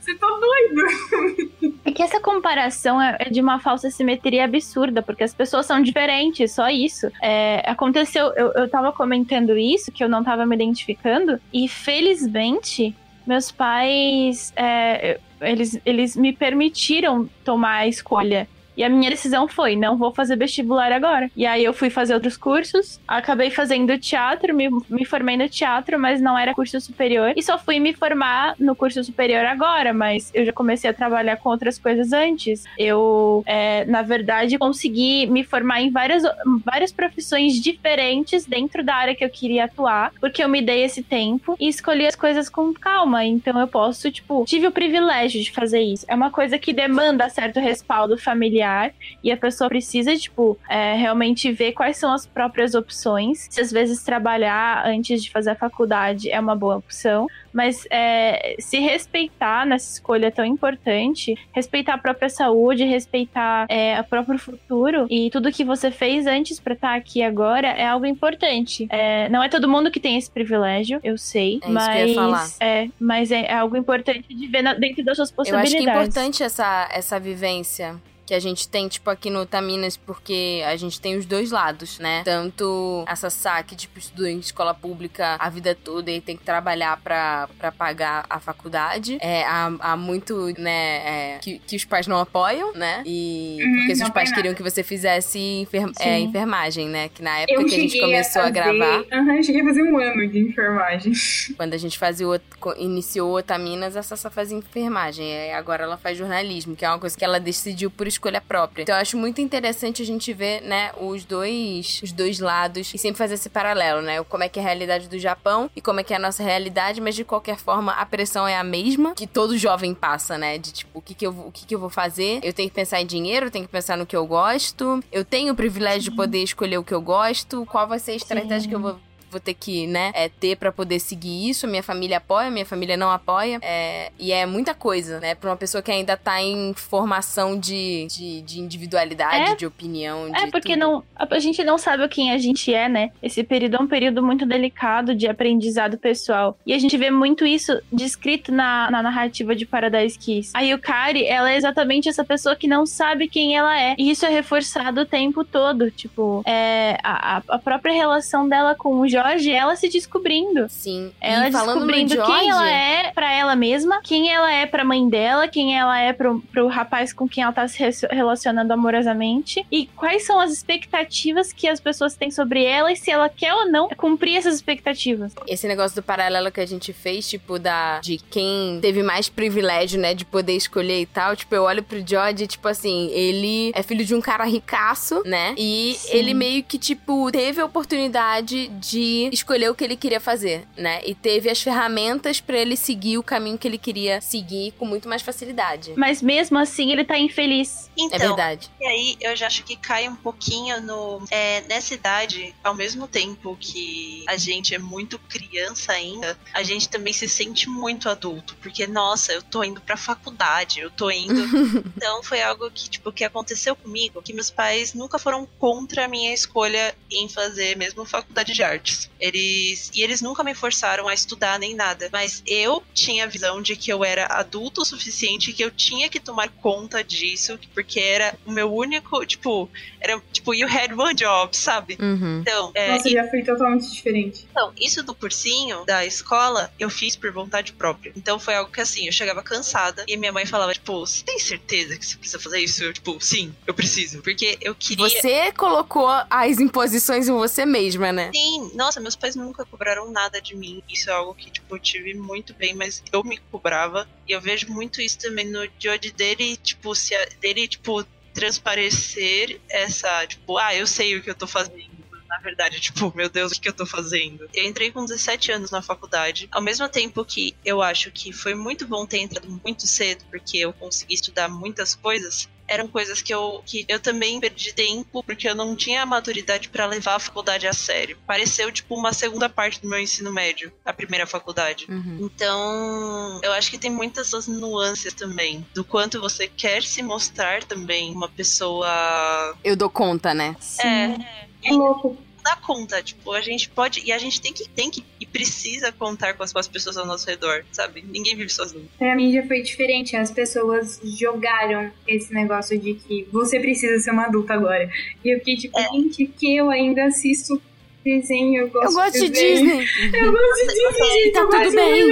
Você tá doido. É que essa comparação é é de uma falsa simetria absurda, porque as pessoas são diferentes, só isso. É, aconteceu, eu, eu tava comentando isso, que eu não tava me identificando, e felizmente, meus pais, é, eles, eles me permitiram tomar a escolha. E a minha decisão foi, não vou fazer vestibular agora. E aí eu fui fazer outros cursos, acabei fazendo teatro, me, me formei no teatro, mas não era curso superior. E só fui me formar no curso superior agora, mas eu já comecei a trabalhar com outras coisas antes. Eu, é, na verdade, consegui me formar em várias, várias profissões diferentes dentro da área que eu queria atuar, porque eu me dei esse tempo e escolhi as coisas com calma. Então eu posso, tipo, tive o privilégio de fazer isso. É uma coisa que demanda certo respaldo familiar familiar e a pessoa precisa, tipo, é, realmente ver quais são as próprias opções. Se às vezes trabalhar antes de fazer a faculdade é uma boa opção, mas é, se respeitar nessa escolha tão importante, respeitar a própria saúde, respeitar é, o próprio futuro e tudo que você fez antes para estar aqui agora é algo importante. É, não é todo mundo que tem esse privilégio, eu sei, É eu falar. mas é, mas é, é algo importante de ver na- dentro das suas Eu possibilidades. acho que é importante essa, essa vivência que a gente tem, tipo, aqui no Taminas, porque a gente tem os dois lados, né? Tanto essa saque, tipo, estudou em escola pública a vida toda e tem que trabalhar pra, pra pagar a faculdade. É, há, há muito, né, é, que, que os pais não apoiam, né? E Uhum, porque se não os pais queriam que você fizesse enfer- é, enfermagem, né? Que na época Eu que a gente começou a, fazer... gravar, Aham, eu cheguei a fazer um ano de enfermagem. quando a gente fazia o, iniciou o Otaminas, a Sassa fazia enfermagem. Agora ela faz jornalismo, que é uma coisa que ela decidiu por escolha própria. Então eu acho muito interessante a gente ver, né, os dois, os dois lados e sempre fazer esse paralelo, né? Como é que é a realidade do Japão e como é que é a nossa realidade, mas de qualquer forma a pressão é a mesma que todo jovem passa, né? De tipo, o que que eu, vou- o que que eu vou fazer? Eu tenho que pensar em dinheiro, eu tenho que pensar no que eu gosto. Eu tenho o privilégio de poder escolher o que eu gosto. Qual vai ser a estratégia que eu vou vou ter que, né, é, ter pra poder seguir isso. Minha família apoia, minha família não apoia. É, e é muita coisa, né? Pra uma pessoa que ainda tá em formação de, de, de individualidade, É. de opinião. É, de porque tudo. não, a gente não sabe quem a gente é, né? Esse período é um período muito delicado de aprendizado pessoal. E a gente vê muito isso descrito na, na narrativa de Paradise Kiss. A Yukari, ela é exatamente essa pessoa que não sabe quem ela é. E isso é reforçado o tempo todo. Tipo, é, a, a- própria relação dela com o Jorge, ela se descobrindo. Sim. Ela e falando descobrindo quem ela é pra ela mesma, quem ela é pra mãe dela, quem ela é pro, pro rapaz com quem ela tá se re- relacionando amorosamente e quais são as expectativas que as pessoas têm sobre ela e se ela quer ou não cumprir essas expectativas. Esse negócio do paralelo que a gente fez, tipo, da de quem teve mais privilégio, né, de poder escolher e tal. Tipo, eu olho pro George, tipo assim, ele é filho de um cara ricaço, né? E Sim. ele meio que, tipo, teve a oportunidade de escolher o que ele queria fazer, né? E teve as ferramentas pra ele seguir o caminho que ele queria seguir com muito mais facilidade. Mas mesmo assim ele tá infeliz. É Então, verdade. E aí, eu já acho que cai um pouquinho no. é, nessa idade, ao mesmo tempo que a gente é muito criança ainda, a gente também se sente muito adulto. Porque, nossa, eu tô indo pra faculdade, eu tô indo. então, foi algo que, tipo, que aconteceu comigo, que meus pais nunca foram contra a minha escolha em fazer mesmo faculdade de artes. Eles. E eles nunca me forçaram a estudar nem nada. Mas eu tinha a visão de que eu era adulto o suficiente que eu tinha que tomar conta disso, porque era o meu único, tipo, era tipo, you had one job, sabe? Uhum. Então, é, Nossa, já foi totalmente diferente. então, isso do cursinho da escola, eu fiz por vontade própria. Então foi algo que assim, eu chegava cansada e minha mãe falava, tipo, você tem certeza que você precisa fazer isso? Eu, tipo, sim, eu preciso. Porque eu queria. Você colocou as imposições em você mesma, né? Sim, nossa, meus pais nunca cobraram nada de mim. Isso é algo que, tipo, eu tive muito bem, mas eu me cobrava. E eu vejo muito isso também no Jody dele, tipo, se a- dele, tipo, transparecer essa, tipo, ah, eu sei o que eu tô fazendo. Na verdade, tipo, meu Deus, o que eu tô fazendo? Eu entrei com 17 anos na faculdade. Ao mesmo tempo que eu acho que foi muito bom ter entrado muito cedo, porque eu consegui estudar muitas coisas eram coisas que eu, que eu também perdi tempo porque eu não tinha a maturidade pra levar a faculdade a sério. Pareceu tipo uma segunda parte do meu ensino médio, a primeira faculdade. Uhum. Então, eu acho que tem muitas essas nuances também, do quanto você quer se mostrar também uma pessoa. Eu dou conta, né? É, É louco. Dá conta, tipo, a gente pode. E a gente tem que, tem que e precisa contar com as, com as pessoas ao nosso redor, sabe? Ninguém vive sozinho. Pra mim já foi diferente. As pessoas jogaram esse negócio de que você precisa ser uma adulta agora. E eu fiquei tipo, gente, que eu ainda assisto desenho, eu gosto, Eu gosto de. Disney. Eu gosto de Disney, gente, Tá eu tudo gosto bem.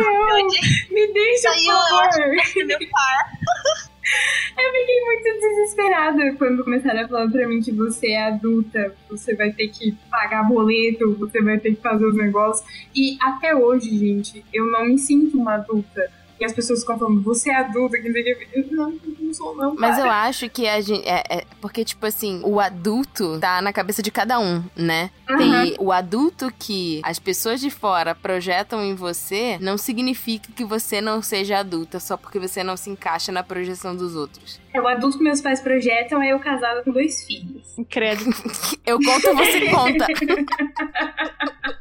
Me deixa, Aí por eu favor. Meu pai. Eu fiquei muito desesperada quando começaram a falar pra mim que você é adulta, você vai ter que pagar boleto, você vai ter que fazer os negócios. E até hoje, gente, eu não me sinto uma adulta. E as pessoas ficam falando, você é adulta, que não sei o que. Eu, Não, não sou não, Mas para. eu acho que a gente. É, é- porque, tipo assim, o adulto tá na cabeça de cada um, né? Tem o adulto que as pessoas de fora projetam em você, não significa que você não seja adulta só porque você não se encaixa na projeção dos outros. É o adulto que meus pais projetam, é eu casada com dois filhos. Credo. Eu conto, você conta.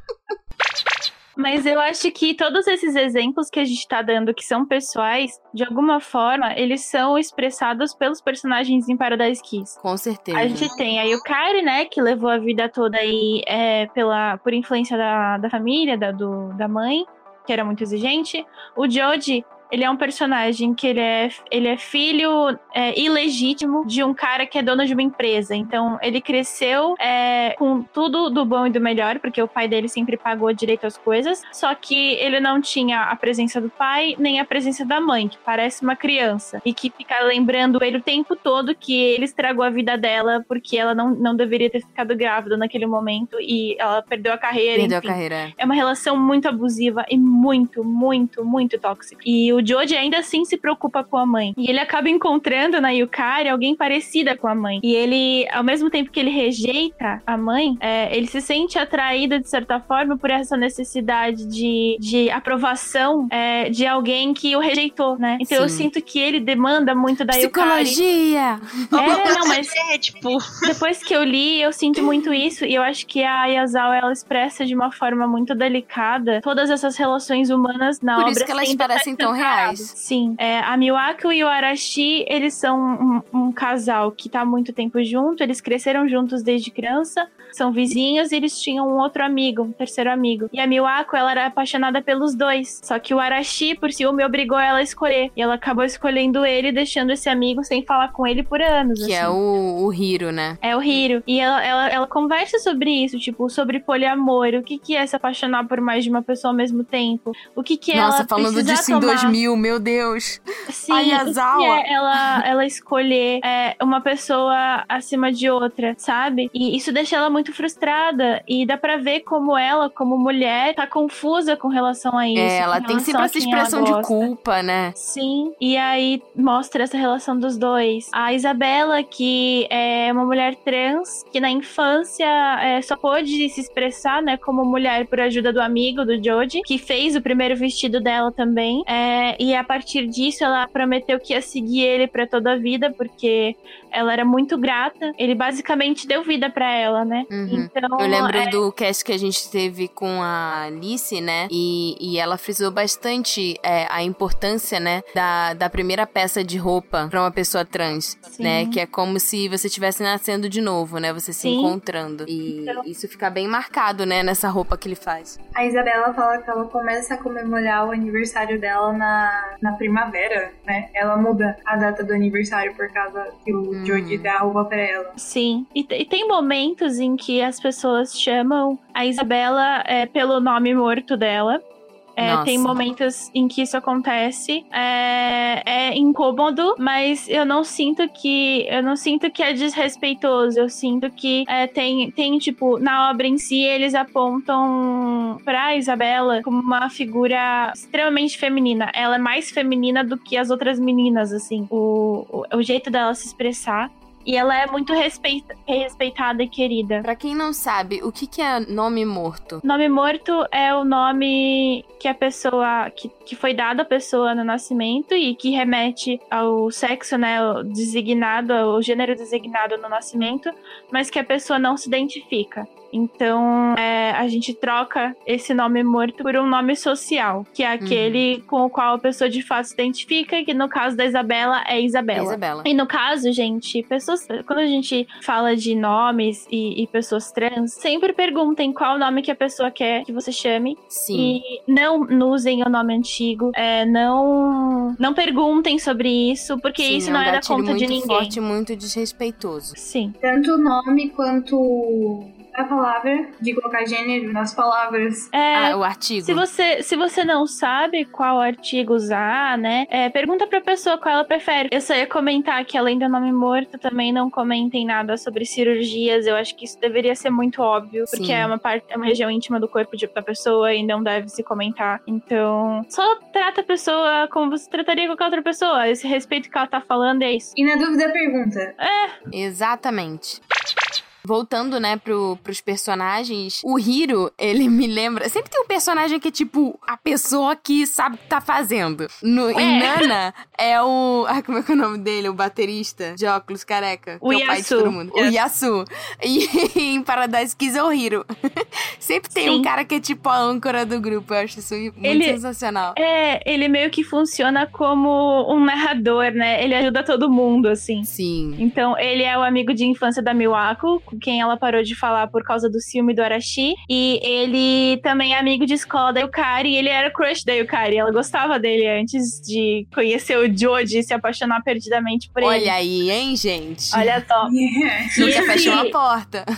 Mas eu acho que todos esses exemplos que a gente tá dando, que são pessoais, de alguma forma, eles são expressados pelos personagens em Paradise Kiss. Com certeza. A gente tem a Yukari, né, que levou a vida toda aí é, pela, por influência da, da família, da, do, da mãe, que era muito exigente. O Joji, ele é um personagem que ele é, ele é filho é, ilegítimo de um cara que é dono de uma empresa. Então, ele cresceu é, com tudo do bom e do melhor, porque o pai dele sempre pagou direito às coisas. Só que ele não tinha a presença do pai, nem a presença da mãe, que parece uma criança. E que fica lembrando ele o tempo todo que ele estragou a vida dela, porque ela não, não deveria ter ficado grávida naquele momento. E ela perdeu a carreira, Perdeu a enfim. carreira. É uma relação muito abusiva e muito, muito, muito tóxica. E o Joji ainda assim se preocupa com a mãe. E ele acaba encontrando na Yukari alguém parecida com a mãe. E ele, ao mesmo tempo que ele rejeita a mãe, é, ele se sente atraído, de certa forma, por essa necessidade de, de aprovação é, de alguém que o rejeitou, né? Então eu Sim. sinto que ele demanda muito da Yukari. Psicologia! É, não, mas É, tipo, depois que eu li, eu sinto muito isso. E eu acho que a Yazawa, ela expressa de uma forma muito delicada todas essas relações humanas na Por obra. isso que elas parecem tão escancaradas reais. Sim. É, a Miwako e o Arashi, eles são um, um casal que tá há muito tempo junto, eles cresceram juntos desde criança, são vizinhos e eles tinham um outro amigo, um terceiro amigo. E a Miwako, ela era apaixonada pelos dois. Só que o Arashi, por ciúme, obrigou ela a escolher. E ela acabou escolhendo ele, deixando esse amigo sem falar com ele por anos. Que é assim. é o, o Hiro, né? É o Hiro. E ela, ela, ela conversa sobre isso, tipo, sobre poliamor, o que, que é se apaixonar por mais de uma pessoa ao mesmo tempo. O que, que é. Nossa, falando disso tomar. em 2000 mil, meu Deus. Sim, a Yazawa. É ela, ela escolher é, uma pessoa acima de outra, sabe? E isso deixa ela muito frustrada. E dá pra ver como ela, como mulher, tá confusa com relação a é, isso. É, ela tem sempre essa expressão de culpa, né? Sim. E aí mostra essa relação dos dois. A Isabela, que é uma mulher trans, que na infância é, só pôde se expressar, né, como mulher por ajuda do amigo, do Jody, que fez o primeiro vestido dela também. É, e a partir disso, ela prometeu que ia seguir ele pra toda a vida, porque ela era muito grata. Ele basicamente deu vida pra ela, né? Uhum. Então, Eu lembro é, do cast que a gente teve com a Alice, né? E, e ela frisou bastante é, a importância, né? Da, da primeira peça de roupa pra uma pessoa trans, Sim. né? Que é como se você estivesse nascendo de novo, né? Você se Sim. encontrando. E Então- isso fica bem marcado, né? Nessa roupa que ele faz. A Isabela fala que ela começa a comemorar o aniversário dela na, na primavera, né? Ela muda a data do aniversário por causa que o Hum. Joji dá a roupa pra ela. Sim. E, e tem momentos em que as pessoas chamam a Isabela é, pelo nome morto dela. É, tem momentos em que isso acontece. É, é incômodo, mas eu não sinto que. Eu não sinto que é desrespeitoso. Eu sinto que é, tem, tem, tipo, na obra em si, eles apontam pra Isabela como uma figura extremamente feminina. Ela é mais feminina do que as outras meninas, assim. O, o, o jeito dela se expressar. E ela é muito respeita- respeitada e querida. Pra quem não sabe, o que, que é nome morto? Nome morto é o nome que a pessoa. que, que foi dado à pessoa no nascimento e que remete ao sexo, né? Designado, ao gênero designado no nascimento, mas que a pessoa não se identifica. Então, é, a gente troca esse nome morto por um nome social, que é aquele com o qual a pessoa de fato se identifica, que no caso da Isabela é Isabela. Isabela. E no caso, gente, pessoas. Quando a gente fala de nomes e, e pessoas trans, sempre perguntem qual nome que a pessoa quer que você chame. Sim. E não usem o nome antigo. é, não, não perguntem sobre isso, porque Sim, isso é não um é da conta de ninguém. forte, muito desrespeitoso. Sim. Tanto o nome quanto a palavra, de colocar gênero nas palavras. É, Ah, o artigo. Se você, se você não sabe qual artigo usar, né? é, pergunta pra pessoa qual ela prefere. Eu só ia comentar que além do nome morto, também não comentem nada sobre cirurgias. Eu acho que isso deveria ser muito óbvio, porque Sim. é uma parte, é uma região íntima do corpo de, da pessoa e não deve se comentar. Então, só trata a pessoa como você trataria qualquer outra pessoa. Esse respeito que ela tá falando é isso. E na dúvida, pergunta. Exatamente. Voltando, né, pro, pros personagens, o Hiro, ele me lembra. Sempre tem um personagem que é tipo a pessoa que sabe o que tá fazendo. No, Em Nana, é o. Ah, como é que é o nome dele? O baterista de óculos careca. O que é o pai de todo mundo. O Yasu. E em Paradise Kiss é o Hiro. Sempre tem um Sim. cara que é tipo a âncora do grupo. Eu acho isso muito Ele- sensacional. É, ele meio que funciona como um narrador, né? Ele ajuda todo mundo, assim. Sim. Então, ele é o amigo de infância da Miwako, com quem ela parou de falar por causa do ciúme do Arashi. E ele também é amigo de escola da Yukari, e ele era crush da Yukari. Ela gostava dele antes de conhecer o Joji e se apaixonar perdidamente por ele. Olha aí, hein, gente? Olha só. Nunca fecha uma porta.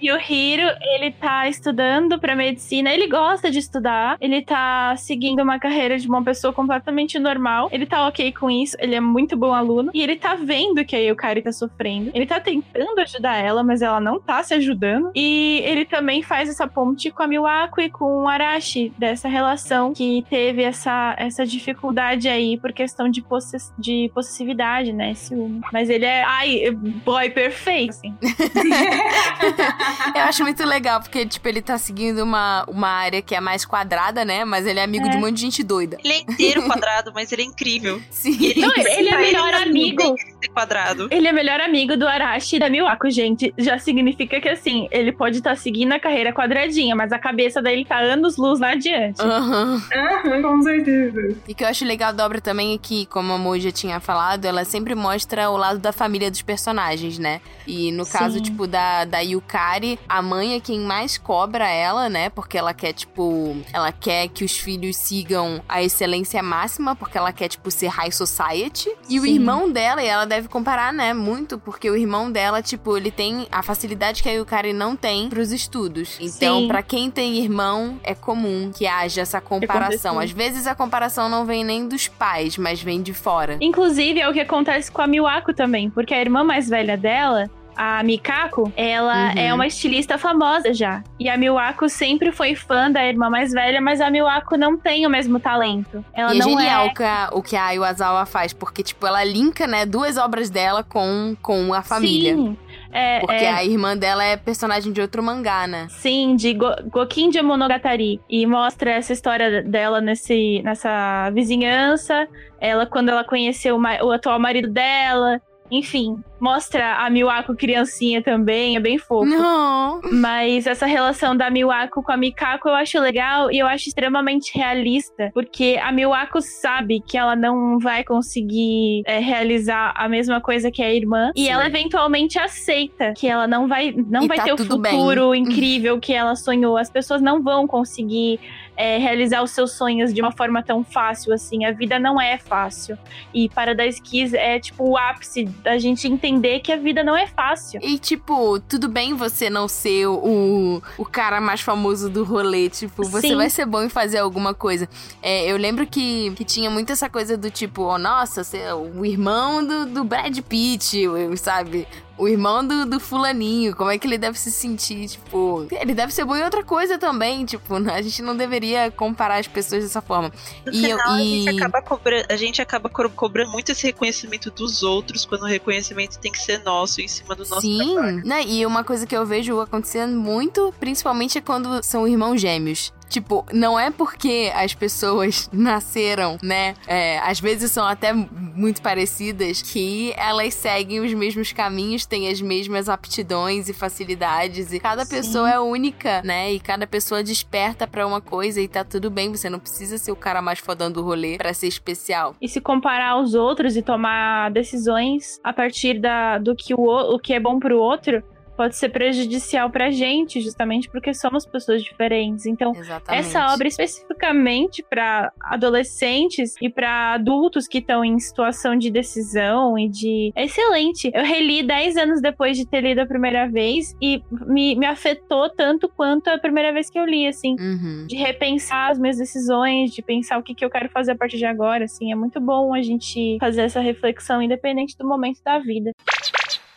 E o Hiro, ele tá estudando pra medicina, ele gosta de estudar, ele tá seguindo uma carreira de uma pessoa completamente normal, ele tá ok com isso, ele é muito bom aluno, e ele tá vendo que a Yukari tá sofrendo, ele tá tentando ajudar ela, mas ela não tá se ajudando, e ele também faz essa ponte com a Miwako e com o Arashi, dessa relação que teve essa, essa dificuldade aí por questão de, possess de possessividade, né, ciúme. Mas ele é, ai, boy perfeito, assim. Eu acho muito legal, porque, tipo, ele tá seguindo uma, uma área que é mais quadrada, né? Mas ele é amigo É. de um monte de gente doida. Ele é inteiro quadrado, mas ele é incrível. Sim. Não, ele é Pra melhor amigo. quadrado. Ele é melhor amigo do Arashi e da Miwako, gente. Já significa que, assim, ele pode estar seguindo a carreira quadradinha, mas a cabeça dele tá anos luz lá adiante. Aham. Aham, com certeza. E o que eu acho legal da obra também é que, como a Mo já tinha falado, ela sempre mostra o lado da família dos personagens, né? E no caso, Sim. tipo, da, da Yukari, a mãe é quem mais cobra ela, né? Porque ela quer, tipo, ela quer que os filhos sigam a excelência máxima, porque ela quer, tipo, ser high society. E o Sim. irmão dela, e ela deve comparar, né? Muito, porque o irmão dela, tipo, ele tem a facilidade que a Yukari não tem pros estudos. Então, pra quem tem irmão, é comum que haja essa comparação. Às vezes a comparação não vem nem dos pais, mas vem de fora. Inclusive, é o que acontece com a Miwako também, porque a irmã mais velha dela. A Mikako, ela Uhum. é uma estilista famosa já. E a Miwako sempre foi fã da irmã mais velha, mas a Miwako não tem o mesmo talento. Ela e é não genial é o que a, o que a Iwasawa faz, porque, tipo, ela linka, né, duas obras dela com, com a família. Sim. É, Porque é, a irmã dela é personagem de outro mangá, né? Sim, de Go Gokinja Monogatari. E mostra essa história dela nesse, nessa vizinhança. Ela, quando ela conheceu o, o atual marido dela. Enfim, mostra a Miwako criancinha também, é bem fofo. Não. Mas essa relação da Miwako com a Mikako eu acho legal e eu acho extremamente realista, porque a Miwako sabe que ela não vai conseguir é, realizar a mesma coisa que a irmã e Sim. ela eventualmente aceita que ela não vai não E vai tá ter o tudo bem. futuro incrível que ela sonhou. As pessoas não vão conseguir é, realizar os seus sonhos de uma forma tão fácil assim. A vida não é fácil. E Paradise Kiss é tipo o ápice da gente entender que a vida não é fácil. E, tipo, tudo bem você não ser o, o cara mais famoso do rolê. Tipo, você Sim. vai ser bom em fazer alguma coisa. É, eu lembro que, que tinha muito essa coisa do tipo, oh, nossa, você é o irmão do, do Brad Pitt, sabe? O irmão do, do fulaninho, como é que ele deve se sentir? Tipo, ele deve ser bom em outra coisa também. Tipo, a gente não deveria comparar as pessoas dessa forma. No E eu- final, a, e- gente acaba cobrando, a gente acaba co- cobrando muito esse reconhecimento dos outros, quando o reconhecimento tem que ser nosso, em cima do nosso Sim, trabalho. né? E uma coisa que eu vejo acontecendo muito, principalmente é quando são irmãos gêmeos. Tipo, não é porque as pessoas nasceram, né? é, às vezes são até muito parecidas, que elas seguem os mesmos caminhos, têm as mesmas aptidões e facilidades. E cada Sim. pessoa é única, né? E cada pessoa desperta pra uma coisa e tá tudo bem. Você não precisa ser o cara mais fodão do rolê pra ser especial. e se comparar aos outros e tomar decisões a partir da, do que o- o que é bom pro outro, pode ser prejudicial pra gente, justamente porque somos pessoas diferentes. Então, Exatamente. essa obra especificamente para adolescentes e para adultos que estão em situação de decisão e de. É excelente. Eu reli 10 anos depois de ter lido a primeira vez e me, me afetou tanto quanto a primeira vez que eu li, assim. Uhum. De repensar as minhas decisões, de pensar o que, que eu quero fazer a partir de agora, assim. É muito bom a gente fazer essa reflexão, independente do momento da vida.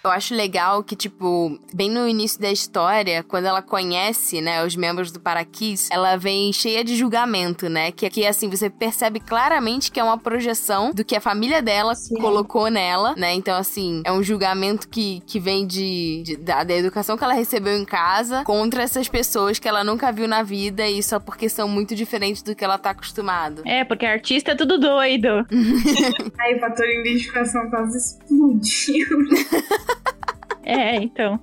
Eu acho legal que, tipo, bem no início da história, quando ela conhece, né, os membros do Paraquis, ela vem cheia de julgamento, né? Que aqui, assim, você percebe claramente que é uma projeção do que a família dela Sim. colocou nela, né? Então, assim, é um julgamento que, que vem de, de- da, da educação que ela recebeu em casa contra essas pessoas que ela nunca viu na vida e só porque são muito diferentes do que ela tá acostumado. É, porque artista é tudo doido. Aí o fator identificação quase explodiu. É, então.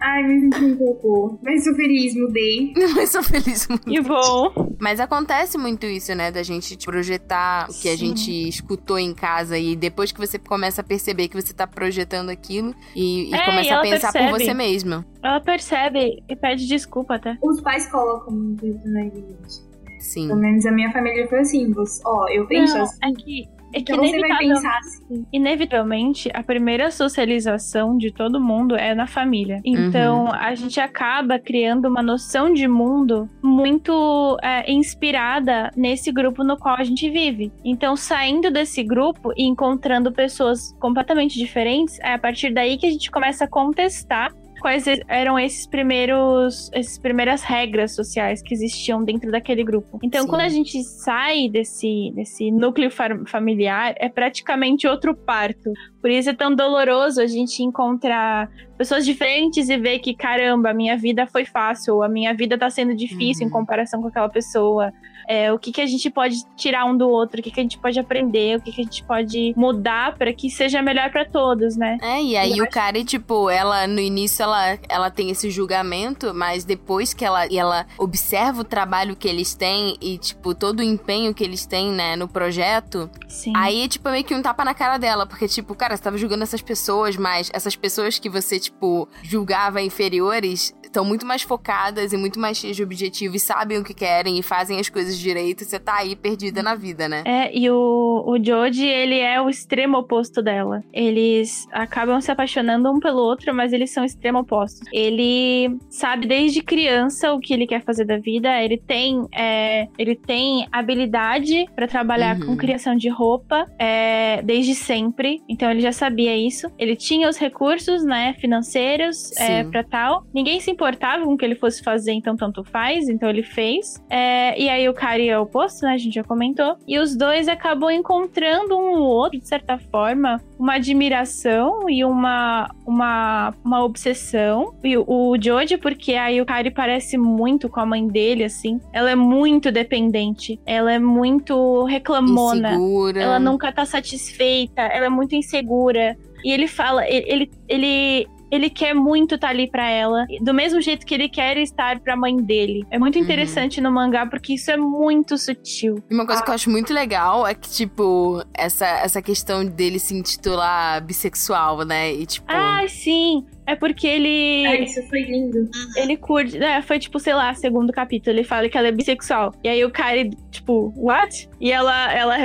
Ai, me senti um pouco. Mas sou feliz, mudei. Mas sou feliz muito. E bom. Mas acontece muito isso, né? Da gente tipo, projetar o que a gente escutou em casa e depois que você começa a perceber que você tá projetando aquilo e, e É, começa e a pensar por percebe. você mesmo. Ela percebe e pede desculpa até. Os pais colocam muito isso na gente. Sim. Pelo menos a minha família foi assim. Ó, eu penso Não, assim. é que, é que Então inevitavelmente, assim. inevitavelmente, a primeira socialização de todo mundo é na família. Então, a gente acaba criando uma noção de mundo muito é, inspirada nesse grupo no qual a gente vive. Então, saindo desse grupo e encontrando pessoas completamente diferentes, é a partir daí que a gente começa a contestar quais eram esses primeiros essas primeiras regras sociais que existiam dentro daquele grupo. Então, Sim. quando a gente sai desse desse núcleo familiar, é praticamente outro parto. Por isso é tão doloroso a gente encontrar pessoas diferentes e ver que caramba, a minha vida foi fácil, a minha vida tá sendo difícil Uhum. em comparação com aquela pessoa. É, o que, que a gente pode tirar um do outro, o que, que a gente pode aprender, o que, que a gente pode mudar para que seja melhor para todos, né? É, e aí o cara, tipo, ela no início ela, ela tem esse julgamento, mas depois que ela, e ela observa o trabalho que eles têm e, tipo, todo o empenho que eles têm, né, no projeto, Sim. Aí é tipo meio que um tapa na cara dela, porque, tipo, cara, você tava julgando essas pessoas, mas essas pessoas que você, tipo, julgava inferiores estão muito mais focadas e muito mais cheias de objetivos, sabem o que querem e fazem as coisas direito. Você tá aí perdida na vida, né? É, e o, o Joji, ele é o extremo oposto dela. Eles acabam se apaixonando um pelo outro, mas eles são extremo opostos. Ele sabe desde criança o que ele quer fazer da vida. Ele tem, é, ele tem habilidade pra trabalhar Uhum. com criação de roupa é, desde sempre. Então ele já sabia isso. Ele tinha os recursos, né, financeiros é, para tal. Ninguém se importava com o que ele fosse fazer, então tanto faz. Então ele fez. É, e aí o Kari é oposto, né? A gente já comentou. E os dois acabam encontrando um no outro, de certa forma, uma admiração e uma, uma, uma obsessão. E o, o Joji, porque aí o Kari parece muito com a mãe dele, assim. Ela é muito dependente. Ela é muito reclamona. Insegura. Ela nunca tá satisfeita, ela é muito insegura. E ele fala, ele, ele, ele, quer muito estar ali pra ela, do mesmo jeito que ele quer estar pra mãe dele. É muito Uhum. interessante no mangá porque isso é muito sutil. E uma coisa que eu acho muito legal é que, tipo, essa, essa questão dele se intitular bissexual, né? E, tipo. Ah, sim. É porque ele. Ah, isso foi lindo. Ele curte. É, foi tipo, sei lá, segundo capítulo. Ele fala que ela é bissexual. E aí o cara, tipo, what? E ela, ela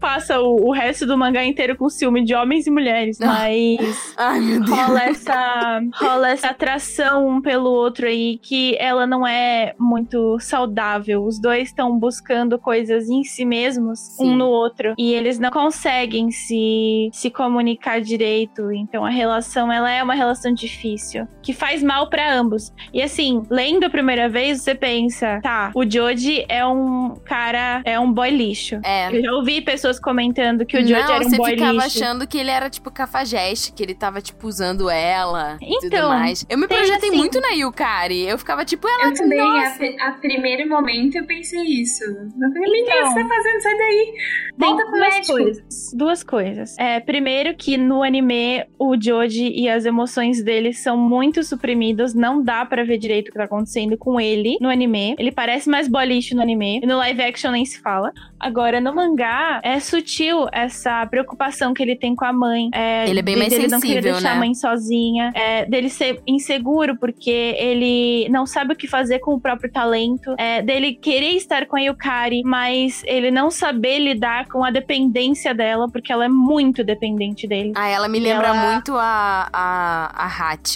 passa o, o resto do mangá inteiro com ciúme de homens e mulheres. Ah. Mas. Ai, meu Deus. rola essa, rola essa atração um pelo outro aí que ela não é muito saudável. Os dois estão buscando coisas em si mesmos, Sim. um no outro, e eles não conseguem se, se comunicar direito. Então a relação ela é uma relação difícil, que faz mal pra ambos. E assim, lendo a primeira vez, você pensa, tá, o Joji é um cara, é um boy lixo. É. Eu já ouvi pessoas comentando que o Joji não, era um você boy ficava lixo. achando que ele era, tipo, cafajeste, que ele tava, tipo, usando ela e tudo Então, mais. Eu me projetei assim- muito na Yukari. Eu ficava, tipo, ela... Eu também, a, nossa. pri- a primeiro momento, eu pensei isso. Eu falei, menina, Então. o que você tá fazendo? Sai daí. Tem Volta pro duas coisas. Duas coisas. É, primeiro que no anime o Joji e as emoções dele dele são muito suprimidos, não dá pra ver direito o que tá acontecendo com ele no anime. Ele parece mais boliche no anime, e no live action nem se fala. Agora, no mangá, é sutil essa preocupação que ele tem com a mãe. É, Ele é bem mais dele não querer sensível, deixar né? a mãe sozinha, é, dele ser inseguro porque ele não sabe o que fazer com o próprio talento, é, dele querer estar com a Yukari, mas ele não saber lidar com a dependência dela, porque ela é muito dependente dele. Ah, ela me lembra ela- muito a, a, a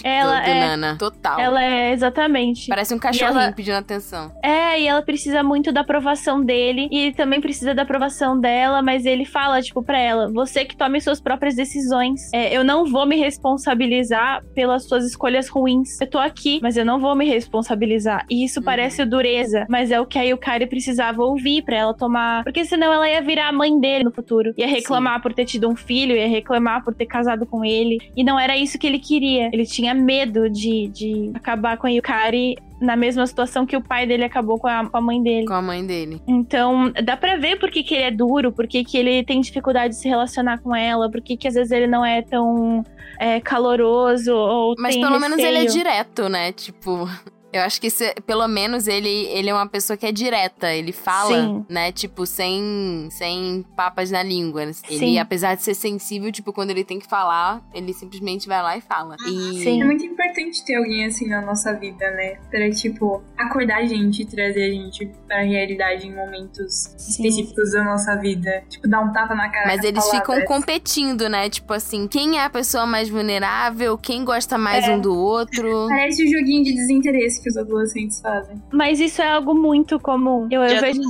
Ela do, do é- Nana. Total. Ela é exatamente. Parece um cachorrinho ela- pedindo atenção. É, e ela precisa muito da aprovação dele e também precisa da aprovação dela, mas ele fala, tipo, pra ela: você que tome suas próprias decisões. É, eu não vou me responsabilizar pelas suas escolhas ruins. Eu tô aqui, mas eu não vou me responsabilizar. E isso Uhum. parece dureza, mas é o que a Yukari precisava ouvir pra ela tomar. Porque senão ela ia virar a mãe dele no futuro. Ia reclamar por ter tido um filho, ia reclamar por ter casado com ele. E não era isso que ele queria. Ele tinha medo de, de acabar com a Yukari na mesma situação que o pai dele acabou com a, com a mãe dele. Com a mãe dele. Então, dá pra ver por que, que ele é duro, por que, que ele tem dificuldade de se relacionar com ela, por que, que às vezes ele não é tão é, caloroso ou Mas pelo menos ele é receio. direto, né? Tipo. Eu acho que isso é- pelo menos ele, ele é uma pessoa que é direta. Ele fala, Sim. né? Tipo, sem, sem papas na língua. Ele, Sim. apesar de ser sensível, tipo, quando ele tem que falar, ele simplesmente vai lá e fala. E Sim. É muito importante ter alguém assim na nossa vida, né? Pra, tipo, acordar a gente e trazer a gente pra realidade em momentos específicos da nossa vida. Tipo, dar um tapa na cara Mas eles ficam competindo, né? Tipo assim, quem é a pessoa mais vulnerável? Quem gosta mais É. um do outro? Parece o joguinho de desinteresse que os adolescentes fazem. Mas isso é algo muito comum. Eu, eu vejo.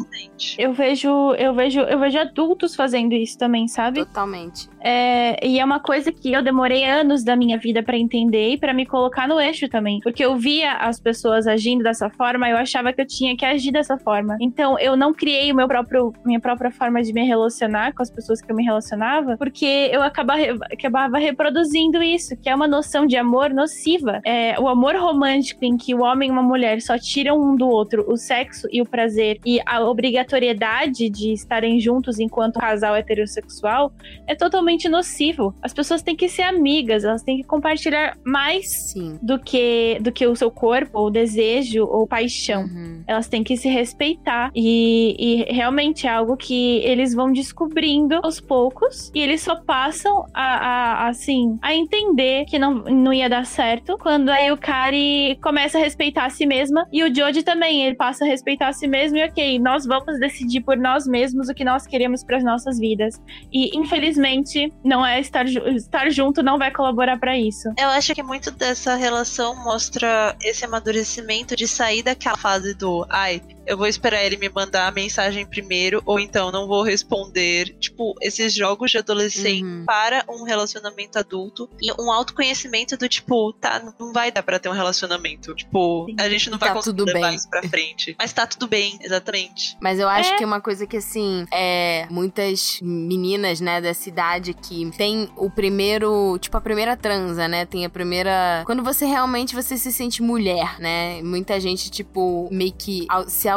Eu vejo, eu vejo, eu vejo adultos fazendo isso também, sabe? Totalmente. É, e é uma coisa que eu demorei anos da minha vida pra entender e pra me colocar no eixo também. Porque eu via as pessoas agindo dessa forma, eu achava que eu tinha que agir dessa forma. Então eu não criei o meu próprio, minha própria forma de me relacionar com as pessoas que eu me relacionava, porque eu acabava, acabava reproduzindo isso, que é uma noção de amor nociva. É, o amor romântico em que o homem e uma mulher só tiram um do outro o sexo e o prazer e a obrigatoriedade de estarem juntos enquanto casal heterossexual é totalmente nocivo. As pessoas têm que ser amigas, elas têm que compartilhar mais Sim. do que do que o seu corpo, ou desejo, ou paixão. Uhum. Elas têm que se respeitar. E, e realmente é algo que eles vão descobrindo aos poucos. E eles só passam a, a- assim, a entender que não, não ia dar certo. Quando aí o Kari começa a respeitar a si mesma. E o Joji também, ele passa a respeitar a si mesmo. E ok, nós vamos decidir por nós mesmos o que nós queremos para as nossas vidas. E infelizmente, não é estar, estar junto não vai colaborar para isso. Eu acho que muito dessa relação mostra esse amadurecimento de sair daquela fase do ai, eu vou esperar ele me mandar a mensagem primeiro, ou então não vou responder. Tipo, esses jogos de adolescente Uhum. para um relacionamento adulto e um autoconhecimento do tipo, tá, não vai dar pra ter um relacionamento. Tipo, a gente não vai Tá conseguir tudo bem. isso pra frente. Mas tá tudo bem, exatamente. Mas eu acho É. que é uma coisa que, assim, é. Muitas meninas, né, da cidade que tem o primeiro. Tipo, a primeira transa, né? Tem a primeira. Quando você realmente você se sente mulher, né? Muita gente, tipo, meio que se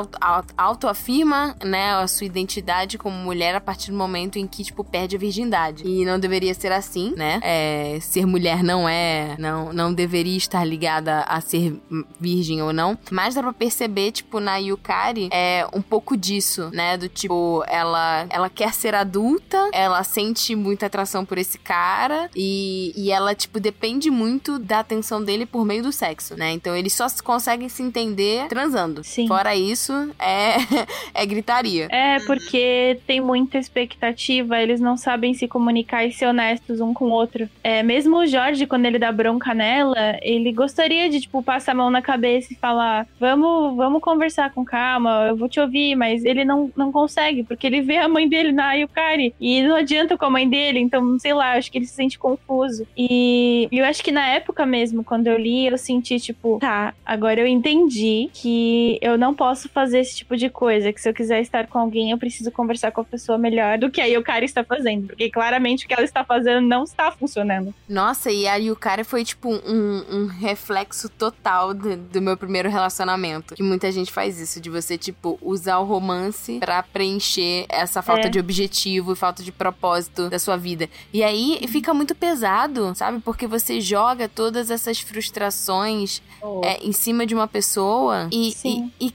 autoafirma, né, a sua identidade como mulher a partir do momento em que, tipo, perde a virgindade. E não deveria ser assim, né? É, ser mulher não é. Não, não deveria estar ligada a ser virgem ou não. Mas dá pra perceber, tipo, na Yukari, é um pouco disso, né? Do tipo, ela, ela quer ser adulta, ela sente muita atração por esse cara e, e ela, tipo, depende muito da atenção dele por meio do sexo, né? Então eles só se conseguem se entender transando. Sim. Fora isso, é, é gritaria. É, porque tem muita expectativa, eles não sabem se comunicar e ser honestos um com o outro. É, mesmo o Jorge, quando ele dá bronca nela, ele gostaria de, tipo, passar a mão na cabeça e falar: vamos, vamos conversar com calma, eu vou te ouvir, mas ele não, não consegue, porque ele vê a mãe dele na Yukari e não adianta com a mãe dele, então, sei lá, acho que ele se sente confuso. E eu acho que na época mesmo, quando eu li, eu senti, tipo, tá, agora eu entendi que eu não posso fazer esse tipo de coisa. Que se eu quiser estar com alguém, eu preciso conversar com a pessoa melhor do que a Yukari está fazendo. Porque claramente o que ela está fazendo não está funcionando. Nossa, e a Yukari foi, tipo, um, um reflexo total do, do meu primeiro relacionamento. Que muita gente faz isso, de você, tipo, usar o romance pra preencher essa falta É. de objetivo e falta de propósito da sua vida. E aí fica muito pesado, sabe? Porque você joga todas essas frustrações é, em cima de uma pessoa e, e, e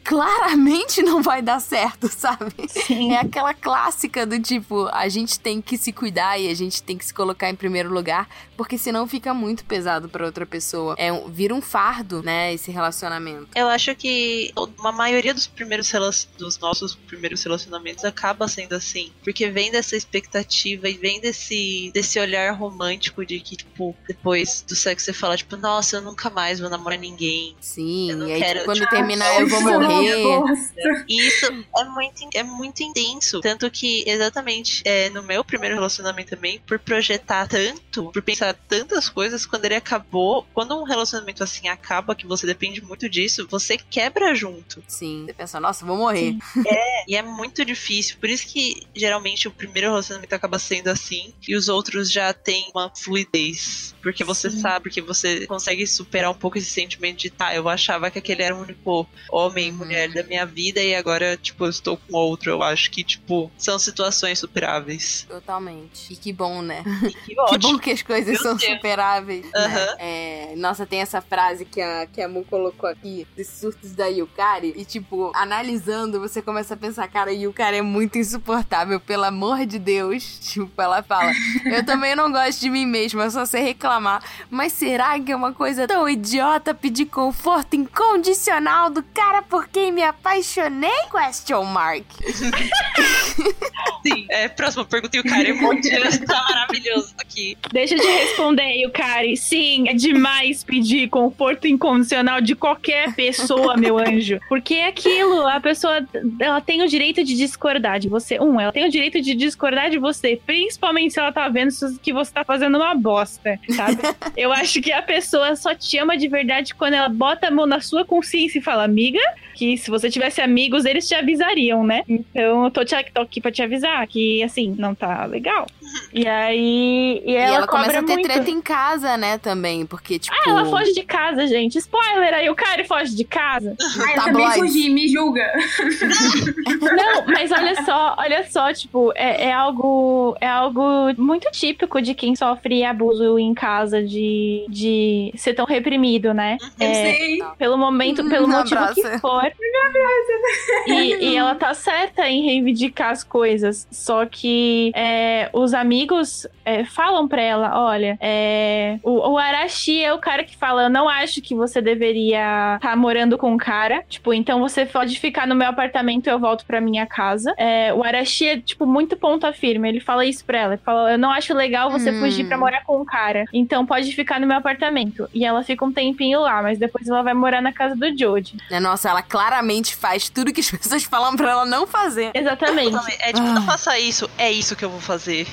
claramente não vai dar certo, sabe? Sim. É aquela clássica do tipo, a gente tem que se cuidar e a gente tem que se colocar em primeiro lugar, porque senão fica muito pesado pra outra pessoa. É um, vira um fardo, né, esse relacionamento. Eu acho que uma maioria dos primeiros dos nossos primeiros relacionamentos acaba sendo assim, porque vem dessa expectativa e vem desse desse olhar romântico de que tipo depois do sexo você fala tipo, nossa, eu nunca mais vou namorar ninguém. Sim, Eu não e aí quero, tipo, quando tipo, terminar eu vou morrer. Bosta. E isso é muito é muito intenso, tanto que exatamente é, no meu primeiro relacionamento também, por projetar tanto, por pensar tantas coisas, quando ele acabou, quando um relacionamento assim acaba, que você depende muito disso, você quebra junto. Sim, você pensa, nossa, vou morrer. E é muito difícil. Por isso que geralmente o primeiro relacionamento acaba sendo assim e os outros já têm uma fluidez. Porque você Sim. sabe que você consegue superar um pouco esse sentimento de tá, eu achava que aquele era o único homem e Uhum. mulher da minha vida e agora, tipo, eu estou com outro. Eu acho que, tipo, são situações superáveis. Totalmente. E que bom, né? Que Que bom que as coisas Meu são Deus. superáveis. né? Aham. É, nossa, tem essa frase que a, que a Mu colocou aqui, dos surtos da Yukari. E, tipo, analisando, você começa a pensar, cara, Yukari é muito insuportável, pelo amor de Deus. Tipo, ela fala, eu também não gosto de mim mesma, eu só sei reclamar. Mas será que é uma coisa tão idiota pedir conforto incondicional do cara por quem me apaixonei? Question mark. Sim. É, próxima pergunta e o cara emoji está maravilhoso aqui. Deixa eu te responder, Yukari. Sim, é demais pedir conforto incondicional de qualquer pessoa, meu anjo. Porque é aquilo, a pessoa, ela tem o direito de discordar de você. Um, ela tem o direito de discordar de você, principalmente se ela tá vendo que você tá fazendo uma bosta, sabe? Eu acho que a pessoa só te ama de verdade quando ela bota a mão na sua consciência e fala, amiga, que se você tivesse amigos, eles te avisariam, né? Então eu tô aqui pra te avisar que, assim, não tá legal. E aí. E E ela, ela, começa cobra a ter muito. treta em casa, né, também. Porque, tipo. Ah, ela foge de casa, gente. Spoiler aí, o cara foge de casa. Ah, eu também Tabloides. fugi, me julga. Não, mas olha só, olha só, tipo, é, é algo é algo muito típico de quem sofre abuso em casa de, de ser tão reprimido, né? Eu É, sei. pelo momento, pelo Um motivo que for. E, e ela tá certa em reivindicar as coisas. Só que é, os amigos é, falam pra ela: olha, é, o, o Arashi é o cara que fala: eu não acho que você deveria estar morando com um cara. Tipo, então você pode ficar no meu apartamento e eu volto pra minha casa. É, o Arashi é, tipo, muito ponta firme. Ele fala isso pra ela. Ele fala: eu não acho legal você Hum. fugir pra morar com um cara. Então pode ficar no meu apartamento. E ela fica um tempinho lá, mas depois ela vai morar na casa do Joji. né, Nossa, ela claramente faz tudo que as pessoas falam pra ela não fazer. Exatamente. É tipo, não faça isso, é isso que eu vou fazer.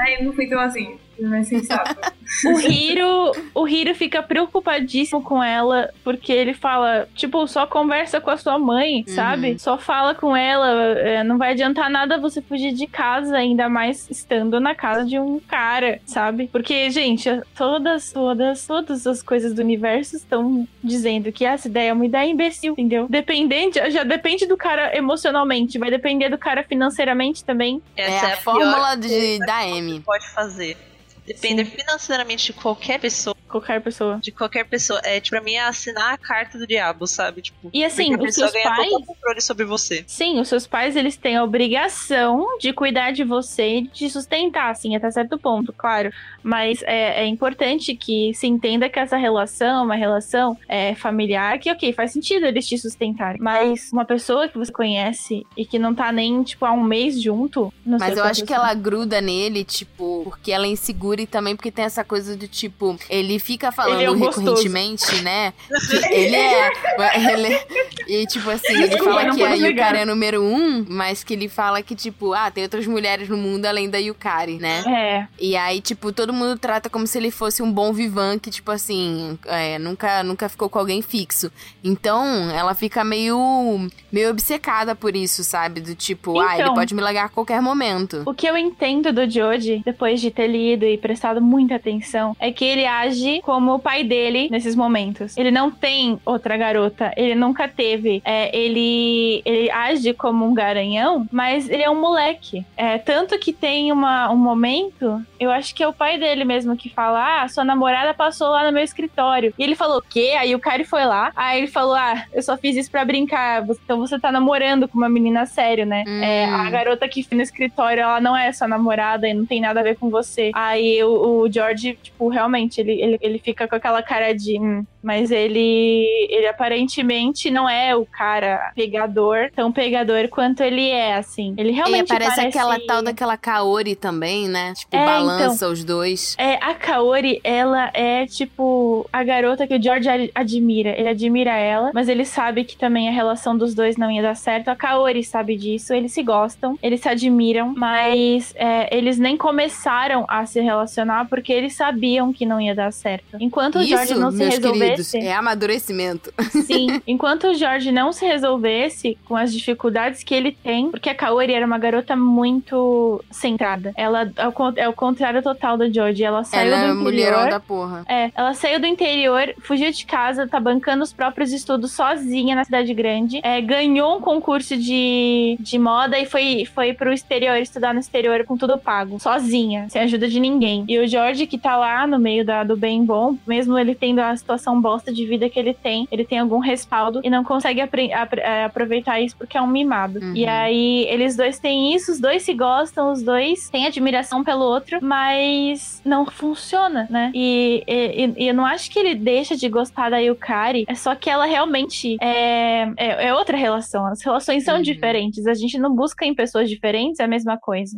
Ai, eu não fui tão assim. Sensato. O Hiro, o Hiro fica preocupadíssimo com ela, porque ele fala, tipo, só conversa com a sua mãe, sabe? Só fala com ela, é, não vai adiantar nada você fugir de casa, ainda mais estando na casa de um cara, sabe? Porque, gente, todas, todas, todas as coisas do universo estão dizendo que essa ideia é uma ideia imbecil, entendeu? Dependente, já depende do cara emocionalmente, vai depender do cara financeiramente também. É Essa a, pior fórmula de, da M. pode fazer. Depender financeiramente de qualquer pessoa, Qualquer pessoa. de qualquer pessoa. É, tipo, pra mim, é assinar a carta do diabo, sabe? Tipo, E assim, os pessoa seus ganha pais. todo o controle sobre você. Sim, os seus pais, eles têm a obrigação de cuidar de você e de te sustentar, assim, até certo ponto, claro. Mas é, é importante que se entenda que essa relação é uma relação é, familiar, que, ok, faz sentido eles te sustentarem. Mas uma pessoa que você conhece e que não tá nem, tipo, há um mês junto, não sei Mas eu acho que ela gruda nele, tipo, porque ela é insegura e também porque tem essa coisa do tipo, ele fica falando Ele é um recorrentemente, né? Que ele é. Ele, E, tipo assim, ele fala que a posso negar. Yukari é número um, mas que ele fala que, tipo, ah, tem outras mulheres no mundo além da Yukari, né? É. E aí, tipo, todo mundo trata como se ele fosse um bom vivan que, tipo assim, é, nunca, nunca ficou com alguém fixo. Então, ela fica meio, meio obcecada por isso, sabe? Do tipo, ah, ele Então. pode me largar a qualquer momento. O que eu entendo do Joji, depois de ter lido e prestado muita atenção, é que ele age como o pai dele nesses momentos. Ele não tem outra garota, ele nunca teve. É, ele, ele age como um garanhão, mas ele é um moleque. É, tanto que tem uma, um momento, eu acho que é o pai dele mesmo que fala: Ah, sua namorada passou lá no meu escritório. E ele falou: O quê? Aí o cara foi lá. Aí ele falou: Ah, eu só fiz isso pra brincar. Então você tá namorando com uma menina sério, né? Hum. É, a garota que no escritório, ela não é sua namorada e não tem nada a ver com você. Aí o, o George, tipo, realmente, ele, ele, ele fica com aquela cara de. "Hum", mas ele, ele aparentemente não é o cara pegador, tão pegador quanto ele é, assim. Ele E realmente aparece parece... aquela tal daquela Kaori também, né? Tipo, É, balança os dois. É, a Kaori, ela é tipo a garota que o George ad- admira. Ele admira ela, mas ele sabe que também a relação dos dois não ia dar certo. A Kaori sabe disso, eles se gostam, eles se admiram, mas é, eles nem começaram a se relacionar porque eles sabiam que não ia dar certo. Enquanto o George Isso, não se meus é amadurecimento. Sim, enquanto o Jorge não se resolvesse com as dificuldades que ele tem, porque a Kaori era uma garota muito centrada. Ela é o, con- o contrário total do George. Ela saiu Ela é do mulherão interior. da porra. É, ela saiu do interior, fugiu de casa, tá bancando os próprios estudos sozinha na cidade grande. É, ganhou um concurso de, de moda e foi, foi pro exterior, estudar no exterior com tudo pago. Sozinha, sem ajuda de ninguém. E o Jorge, que tá lá no meio da, do bem bom, mesmo ele tendo a situação bosta de vida que ele tem, ele tem algum respaldo e não consegue é, aproveitar isso porque é um mimado. Uhum. E aí, eles dois têm isso, os dois se gostam, os dois têm admiração pelo outro, mas não funciona, né? E, e- e eu não acho que ele deixa de gostar da Yukari, é só que ela realmente é, é, é outra relação. As relações são Uhum. diferentes, a gente não busca em pessoas diferentes a mesma coisa.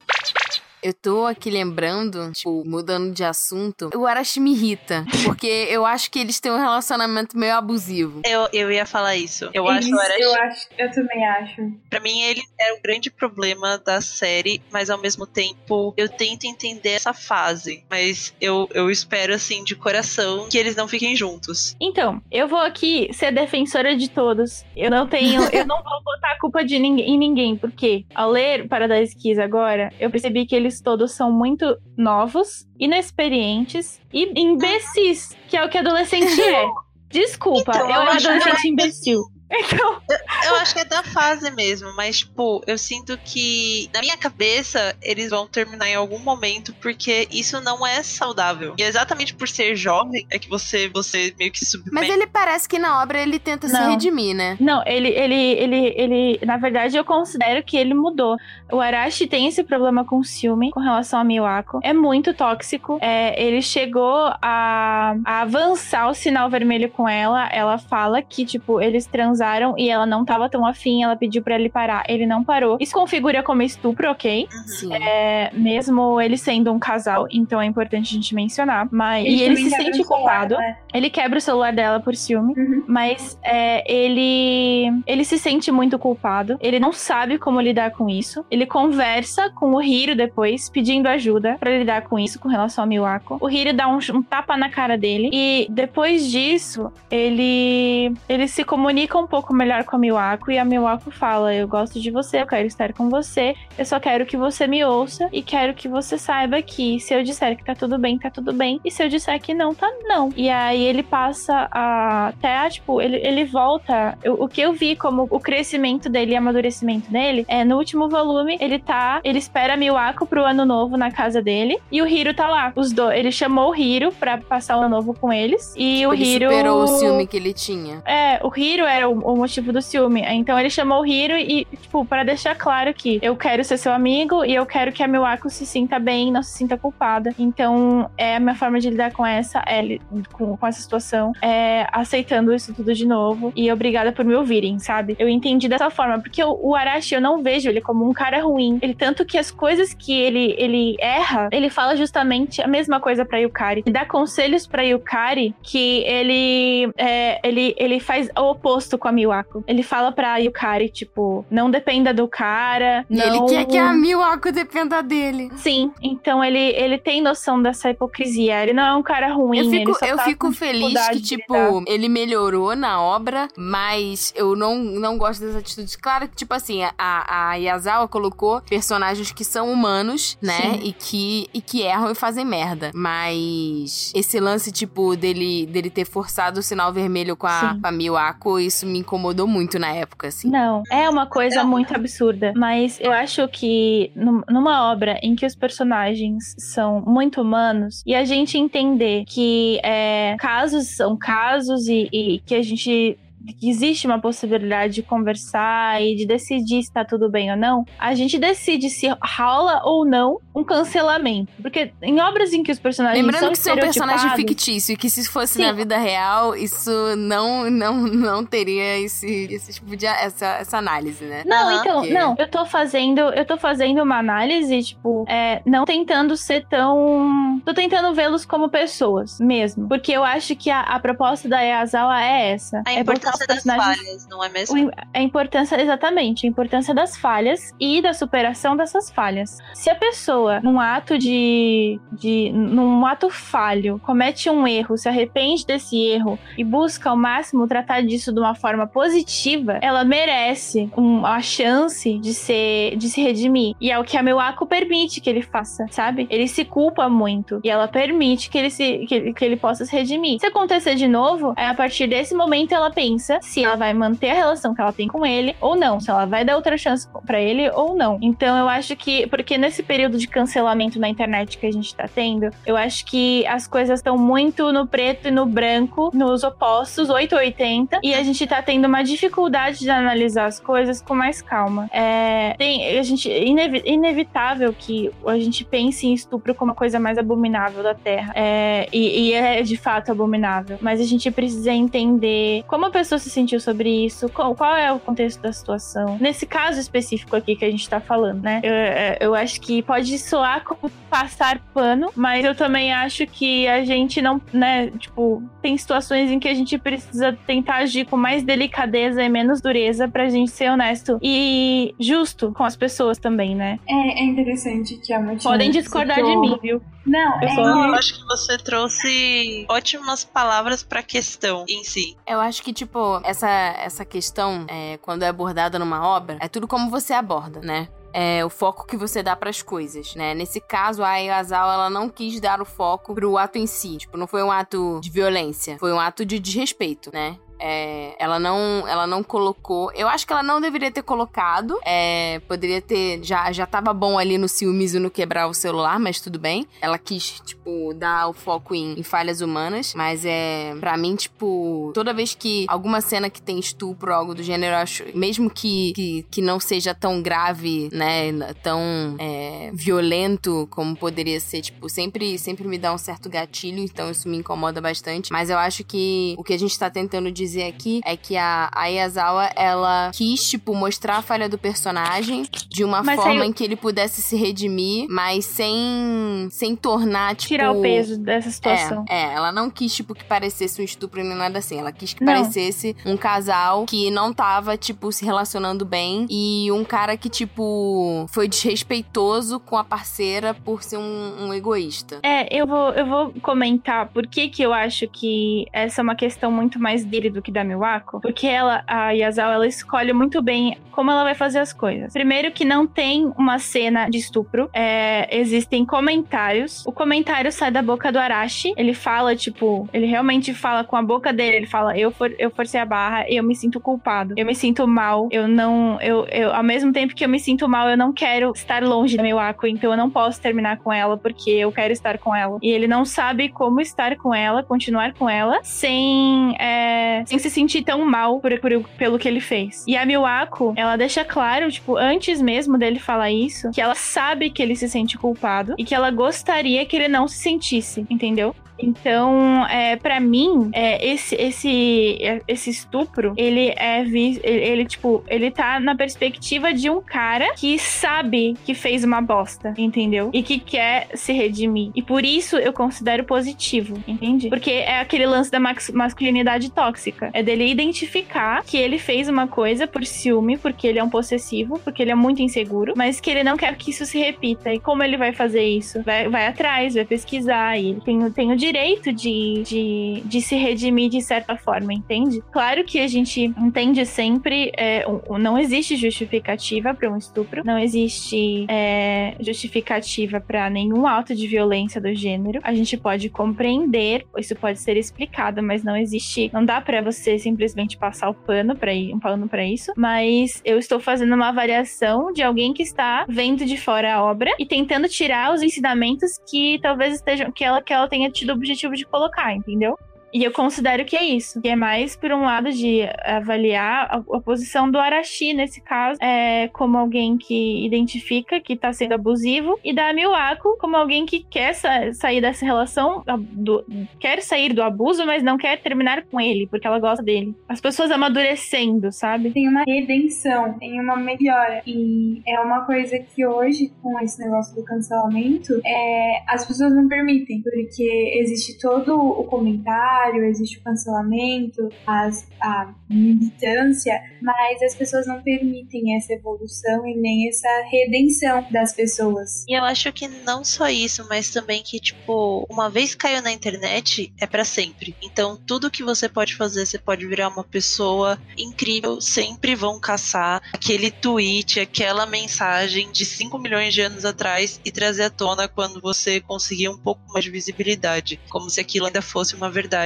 Eu tô aqui lembrando, tipo, mudando de assunto, o Arashi me irrita. Porque eu acho que eles têm um relacionamento meio abusivo. Eu, eu ia falar isso. Eu acho Isso, o Arashi eu acho, eu também acho. Pra mim, ele é o grande problema da série, mas ao mesmo tempo eu tento entender essa fase. Mas eu, eu espero, assim, de coração, que eles não fiquem juntos. Então, eu vou aqui ser defensora de todos. Eu não tenho, eu não vou botar a culpa de ninguém, em ninguém, porque ao ler Paradise Kiss agora, eu percebi que eles todos são muito novos, inexperientes e imbecis, que é o que adolescente é. Desculpa, Então, eu eu adolescente que- imbecil. Então, Eu acho que é da fase mesmo, mas, tipo, eu sinto que na minha cabeça eles vão terminar em algum momento, porque isso não é saudável. E exatamente por ser jovem é que você, você meio que Mas submete. ele parece que na obra ele tenta se Não. redimir, né? Não, ele, ele, ele, ele, na verdade, eu considero que ele mudou. O Arashi tem esse problema com ciúme com relação a Miwako. É muito tóxico. É, ele chegou a, a avançar o sinal vermelho com ela. Ela fala que, tipo, eles transaram e ela não tava tão afim. Ela pediu pra ele parar. Ele não parou. Isso configura como estupro, ok? Sim. É, mesmo ele sendo um casal, então é importante a gente mencionar. Mas, e ele se sente o celular, culpado. né? Ele quebra o celular dela por ciúme. Uhum. Mas é, ele ele se sente muito culpado. Ele não sabe como lidar com isso. Ele conversa com o Hiro depois, pedindo ajuda pra lidar com isso, com relação a Miwako. O Hiro dá um, um tapa na cara dele. E depois disso, ele ele se comunica um pouco melhor com a Miwako. E a Miwako fala: Eu gosto de você, eu quero estar com você. Eu só quero que você me ouça. E quero que você saiba que se eu disser que tá tudo bem, tá tudo bem. E se eu disser que não, tá não. E aí ele passa a, até, tipo, ele, ele volta. eu- o que eu vi como o crescimento dele e amadurecimento dele é no último volume, ele tá. Ele espera a Miwako pro ano novo na casa dele. E o Hiro tá lá. Os dois. Ele chamou o Hiro pra passar o ano novo com eles. E o ele Hiro. superou o ciúme que ele tinha. É, o Hiro era o, o motivo do ciúme. Então ele chamou o Hiro e, tipo, pra deixar claro que eu quero ser seu amigo e eu quero que a Miwako se sinta bem, não se sinta culpada. Então, é a minha forma de lidar com essa, é, com, com essa situação, é aceitando isso tudo de novo. E obrigada por me ouvirem, sabe? Eu entendi dessa forma, porque o, o Arashi eu não vejo ele como um cara ruim. Ele tanto que as coisas que ele, ele erra, ele fala justamente a mesma coisa pra Yukari. Ele dá conselhos pra Yukari que ele, é, ele, ele faz o oposto com a Miwako. Ele fala pra Yukari, tipo, não dependa do cara. E não... ele quer que a Miwako dependa dele. Sim, então ele, ele tem noção dessa hipocrisia. Ele não é um cara ruim. Eu fico, eu tá fico feliz que, tipo, ele melhorou na obra, mas eu não, não gosto das atitudes. Claro que, tipo assim, a, a Yazawa colocou personagens que são humanos, né? E que, e que erram e fazem merda. Mas esse lance, tipo, dele, dele ter forçado o sinal vermelho com a, Sim. com a Miwako, isso me incomodou muito na época, assim. Não, é uma coisa Não. muito absurda. Mas eu acho que num- numa obra em que os personagens são muito humanos e a gente entender que é, casos são casos e, e que a gente. Que existe uma possibilidade de conversar e de decidir se tá tudo bem ou não, a gente decide se rola ou não um cancelamento. Porque em obras em que os personagens Lembrando são que isso é um personagem fictício e que se fosse Sim. na vida real, isso não, não, não teria esse, esse tipo de essa, essa análise, né? Não, Aham. então, Porque- não, eu tô fazendo, eu tô fazendo uma análise, tipo, é, não tentando ser tão. Tô tentando vê-los como pessoas mesmo. Porque eu acho que a, a proposta da Yazawa é essa. A é os importância das falhas, não é mesmo? A importância, exatamente, a importância das falhas e da superação dessas falhas. Se a pessoa, num ato de, de. num ato falho, comete um erro, se arrepende desse erro e busca ao máximo tratar disso de uma forma positiva, ela merece um- a chance de ser. de se redimir. E é o que a Miwako permite que ele faça, sabe? Ele se culpa muito. E ela permite que ele, se, que, ele- que ele possa se redimir. Se acontecer de novo, aí a partir desse momento ela pensa se ela vai manter a relação que ela tem com ele ou não. Se ela vai dar outra chance pra ele ou não. Então eu acho que. Porque nesse período de cancelamento na internet que a gente tá tendo, eu acho que as coisas estão muito no preto e no branco, nos opostos, 880. E a gente tá tendo uma dificuldade de analisar as coisas com mais calma. É, tem, a gente, inevi- inevitável que a gente pense em estupro como a coisa mais abominável da Terra. É, e, e é de fato abominável. Mas a gente precisa entender como a pessoa se sentiu sobre isso, qual, qual é o contexto da situação. Nesse caso específico aqui que a gente tá falando, né? Eu, é, eu acho que pode soar como passar pano, mas eu também acho que a gente não, né, tipo, tem situações em que a gente precisa tentar agir com mais delicadeza e menos dureza pra gente ser honesto e justo com as pessoas também, né? É, é interessante que a Podem discordar de citou- mim, viu? Não, Eu é, Eu acho que você trouxe ótimas palavras pra questão em si. Eu acho que, tipo, essa, essa questão, é, quando é abordada numa obra, é tudo como você aborda, né? É o foco que você dá pras coisas, né? Nesse caso, a Ayazawa, ela não quis dar o foco pro ato em si. Tipo, não foi um ato de violência, foi um ato de desrespeito, né? É, ela não ela não colocou. Eu acho que ela não deveria ter colocado. É, poderia ter. Já, já tava bom ali no ciúmes e no quebrar o celular, mas tudo bem. Ela quis, tipo, dar o foco em, em falhas humanas. Mas é. Pra mim, tipo, toda vez que alguma cena que tem estupro algo do gênero, eu acho. Mesmo que, que, que não seja tão grave, né? Tão é, violento como poderia ser, tipo, sempre, sempre me dá um certo gatilho. Então isso me incomoda bastante. Mas eu acho que o que a gente tá tentando dizer aqui é que a, a Yazawa, ela quis, tipo, mostrar a falha do personagem de uma Mas forma aí- em que ele pudesse se redimir, mas sem, sem tornar, tipo. Tirar o peso dessa situação. É, é, ela não quis, tipo, que parecesse um estupro nem nada assim. Ela quis que Não. parecesse um casal que não tava, tipo, se relacionando bem e um cara que, tipo, foi desrespeitoso com a parceira por ser um, um egoísta. É, eu vou, eu vou comentar por que que eu acho que essa é uma questão muito mais dele do que da Miwako. Porque ela, a Yazawa, ela escolhe muito bem como ela vai fazer as coisas. Primeiro que não tem uma cena de estupro. É, existem comentários. O comentário sai da boca do Arashi. Ele fala, tipo, ele realmente fala com a boca dele. Ele fala, eu, for, eu forcei a barra, eu me sinto culpado. Eu me sinto mal. Eu não... Eu, eu, ao mesmo tempo que eu me sinto mal, eu não quero estar longe da Miwako. Então eu não posso terminar com ela porque eu quero estar com ela. E ele não sabe como estar com ela, continuar com ela, sem, é, sem se sentir tão mal por, por- pelo que ele fez. E a Miwako, ela deixa claro, tipo, antes mesmo dele falar isso, que ela sabe que ele se sente culpado e que ela gostaria que ele não se sentisse, entendeu? Então, é, para mim, é, esse, esse, é, esse estupro, ele é visto, ele, ele, tipo, ele tá na perspectiva de um cara que sabe que fez uma bosta, entendeu? E que quer se redimir. E por isso eu considero positivo, entende? Porque é aquele lance da masculinidade tóxica. É dele identificar que ele fez uma coisa por ciúme, porque ele é um possessivo, porque ele é muito inseguro, mas que ele não quer que isso se repita. E como ele vai fazer isso? Vai, vai atrás, vai pesquisar, e tem, tem o direito de, de, de se redimir de certa forma, entende? Claro que a gente entende sempre, é, não existe justificativa para um estupro, não existe é, justificativa para nenhum ato de violência do gênero. A gente pode compreender, isso pode ser explicado, mas não existe, não dá para você simplesmente passar o pano para um pano para isso. Mas eu estou fazendo uma avaliação de alguém que está vendo de fora a obra e tentando tirar os ensinamentos que talvez estejam que ela que ela tenha tido objetivo de colocar, entendeu? E eu considero que é isso. Que é mais por um lado de avaliar a, a posição do Arashi, nesse caso, é, como alguém que identifica que tá sendo abusivo, e da Miwako como alguém que quer sa- sair dessa relação, do- quer sair do abuso, mas não quer terminar com ele, porque ela gosta dele. As pessoas amadurecendo, sabe? Tem uma redenção, tem uma melhora. E é uma coisa que hoje, com esse negócio do cancelamento, é, as pessoas não permitem. Porque existe todo o comentário, existe o cancelamento, as, a militância, mas as pessoas não permitem essa evolução e nem essa redenção das pessoas. E eu acho que não só isso, mas também que, tipo, uma vez caiu na internet, é pra sempre. Então, tudo que você pode fazer, você pode virar uma pessoa incrível. Sempre vão caçar aquele tweet, aquela mensagem de 5 milhões de anos atrás e trazer à tona quando você conseguir um pouco mais de visibilidade. Como se aquilo ainda fosse uma verdade,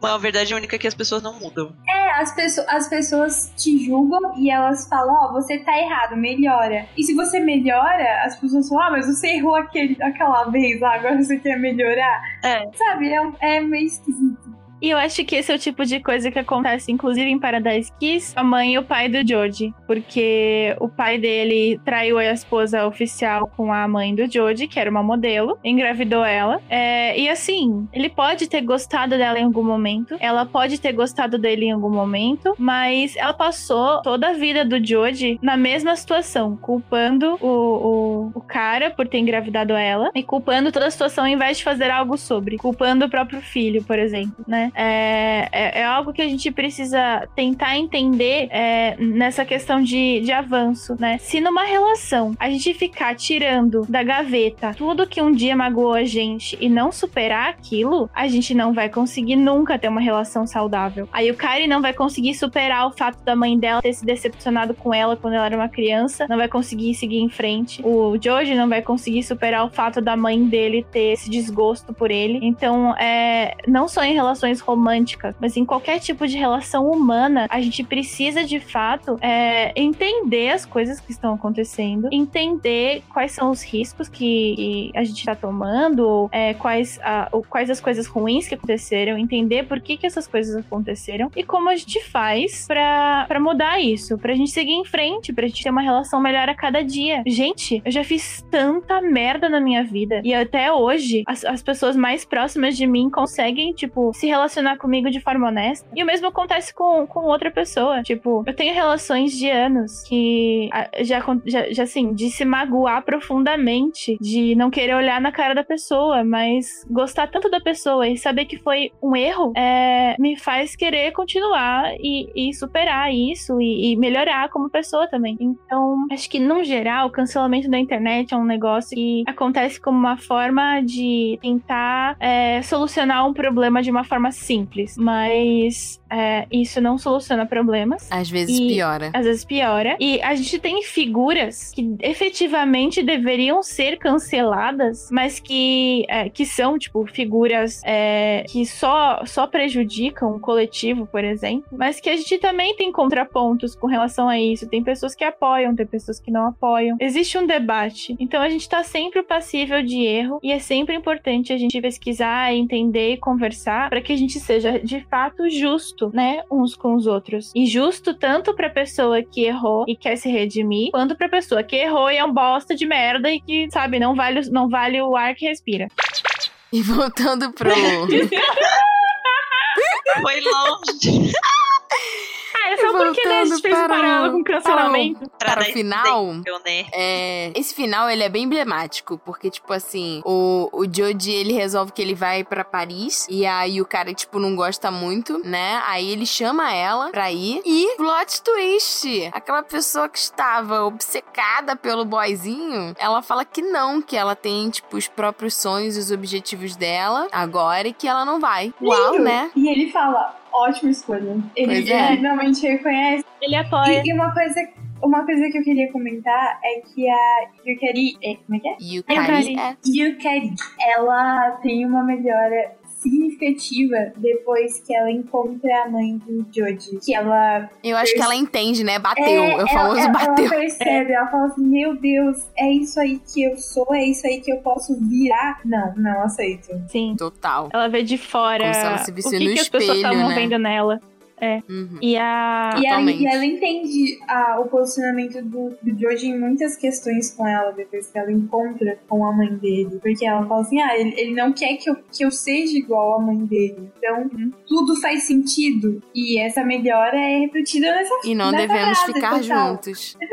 uma verdade única que as pessoas não mudam. É, as, pesso as pessoas te julgam e elas falam, ó, você tá errado, melhora. E se você melhora, as pessoas falam, ah, mas você errou aquele, aquela vez lá, agora você quer melhorar. É. Sabe, é, é meio esquisito. E eu acho que esse é o tipo de coisa que acontece, inclusive em Paradise Kiss, a mãe e o pai do Joji. Porque o pai dele traiu a esposa oficial com a mãe do Joji, que era uma modelo, engravidou ela. É, e assim, ele pode ter gostado dela em algum momento, ela pode ter gostado dele em algum momento, mas ela passou toda a vida do Joji na mesma situação, culpando o, o, o cara por ter engravidado ela e culpando toda a situação ao invés de fazer algo sobre, culpando o próprio filho, por exemplo, né? É, é, é algo que a gente precisa tentar entender é, nessa questão de, de avanço, né? Se numa relação a gente ficar tirando da gaveta tudo que um dia magoou a gente e não superar aquilo, a gente não vai conseguir nunca ter uma relação saudável. Aí o Kari não vai conseguir superar o fato da mãe dela ter se decepcionado com ela quando ela era uma criança, não vai conseguir seguir em frente. O Joji não vai conseguir superar o fato da mãe dele ter esse desgosto por ele. Então, é, não só em relações românticas, mas em qualquer tipo de relação humana, a gente precisa de fato é, entender as coisas que estão acontecendo, entender quais são os riscos que, a gente está tomando, ou, é, quais, a, quais as coisas ruins que aconteceram, entender por que, que essas coisas aconteceram e como a gente faz pra mudar isso, pra gente seguir em frente, pra gente ter uma relação melhor a cada dia. Gente, eu já fiz tanta merda na minha vida e até hoje as, as pessoas mais próximas de mim conseguem, tipo, se relacionar comigo de forma honesta. E o mesmo acontece com, com outra pessoa. Tipo, eu tenho relações de anos que ah, já, já, já assim, de se magoar profundamente, de não querer olhar na cara da pessoa, mas gostar tanto da pessoa e saber que foi um erro, é, me faz querer continuar e, e superar isso e, e melhorar como pessoa também. Então, acho que, no geral, o cancelamento da internet é um negócio que acontece como uma forma de tentar é, solucionar um problema de uma forma simples, mas é, isso não soluciona problemas. Às vezes E- piora. Às vezes piora. E a gente tem figuras que efetivamente deveriam ser canceladas, mas que, é, que são, tipo, figuras é, que só, só prejudicam o coletivo, por exemplo. Mas que a gente também tem contrapontos com relação a isso. Tem pessoas que apoiam, tem pessoas que não apoiam. Existe um debate. Então a gente tá sempre passível de erro e é sempre importante a gente pesquisar, entender e conversar para que a gente seja de fato justo, né, uns com os outros. E justo tanto pra pessoa que errou e quer se redimir, quanto pra pessoa que errou e é um bosta de merda e que, sabe, não vale, não vale o ar que respira. E voltando pro. Foi longe. É só porque né, a gente fez um Voltando paralelo para o- com cancelamento. Para o dar final, exemplo, né? É, esse final ele é bem emblemático, porque, tipo assim, o, o Joji ele resolve que ele vai pra Paris, e aí o cara, tipo, não gosta muito, né? Aí ele chama ela pra ir, e plot twist! Aquela pessoa que estava obcecada pelo boyzinho, ela fala que não, que ela tem, tipo, os próprios sonhos e os objetivos dela agora e que ela não vai. Uau, Lindo. né? E ele fala, ótima escolha. Ele, Pois é. ele realmente reconhece. Ele apoia. E, e uma coisa. Uma coisa que eu queria comentar é que a Yukari. É, como é que é? Yukari Yukari. é. Yukari, ela tem uma melhora significativa depois que ela encontra a mãe do Joji. Que ela. Eu acho que ela entende, né? Bateu. é, é o famoso ela, bateu. Ela percebe, ela fala assim: Meu Deus, é isso aí que eu sou, é isso aí que eu posso virar. Não, não aceito. Sim. Total. Ela vê de fora Como se ela se o visse que, no que as pessoas espelho, estavam né? vendo nela. Uhum. E a. E ela, e ela entende ah, o posicionamento do, do em muitas questões com ela, depois que ela encontra com a mãe dele. Porque ela fala assim: ah, ele, ele não quer que eu, que eu seja igual à mãe dele. Então, Uhum. tudo faz sentido. E essa melhora é repetida nessa E não nessa devemos frase, ficar total. juntos.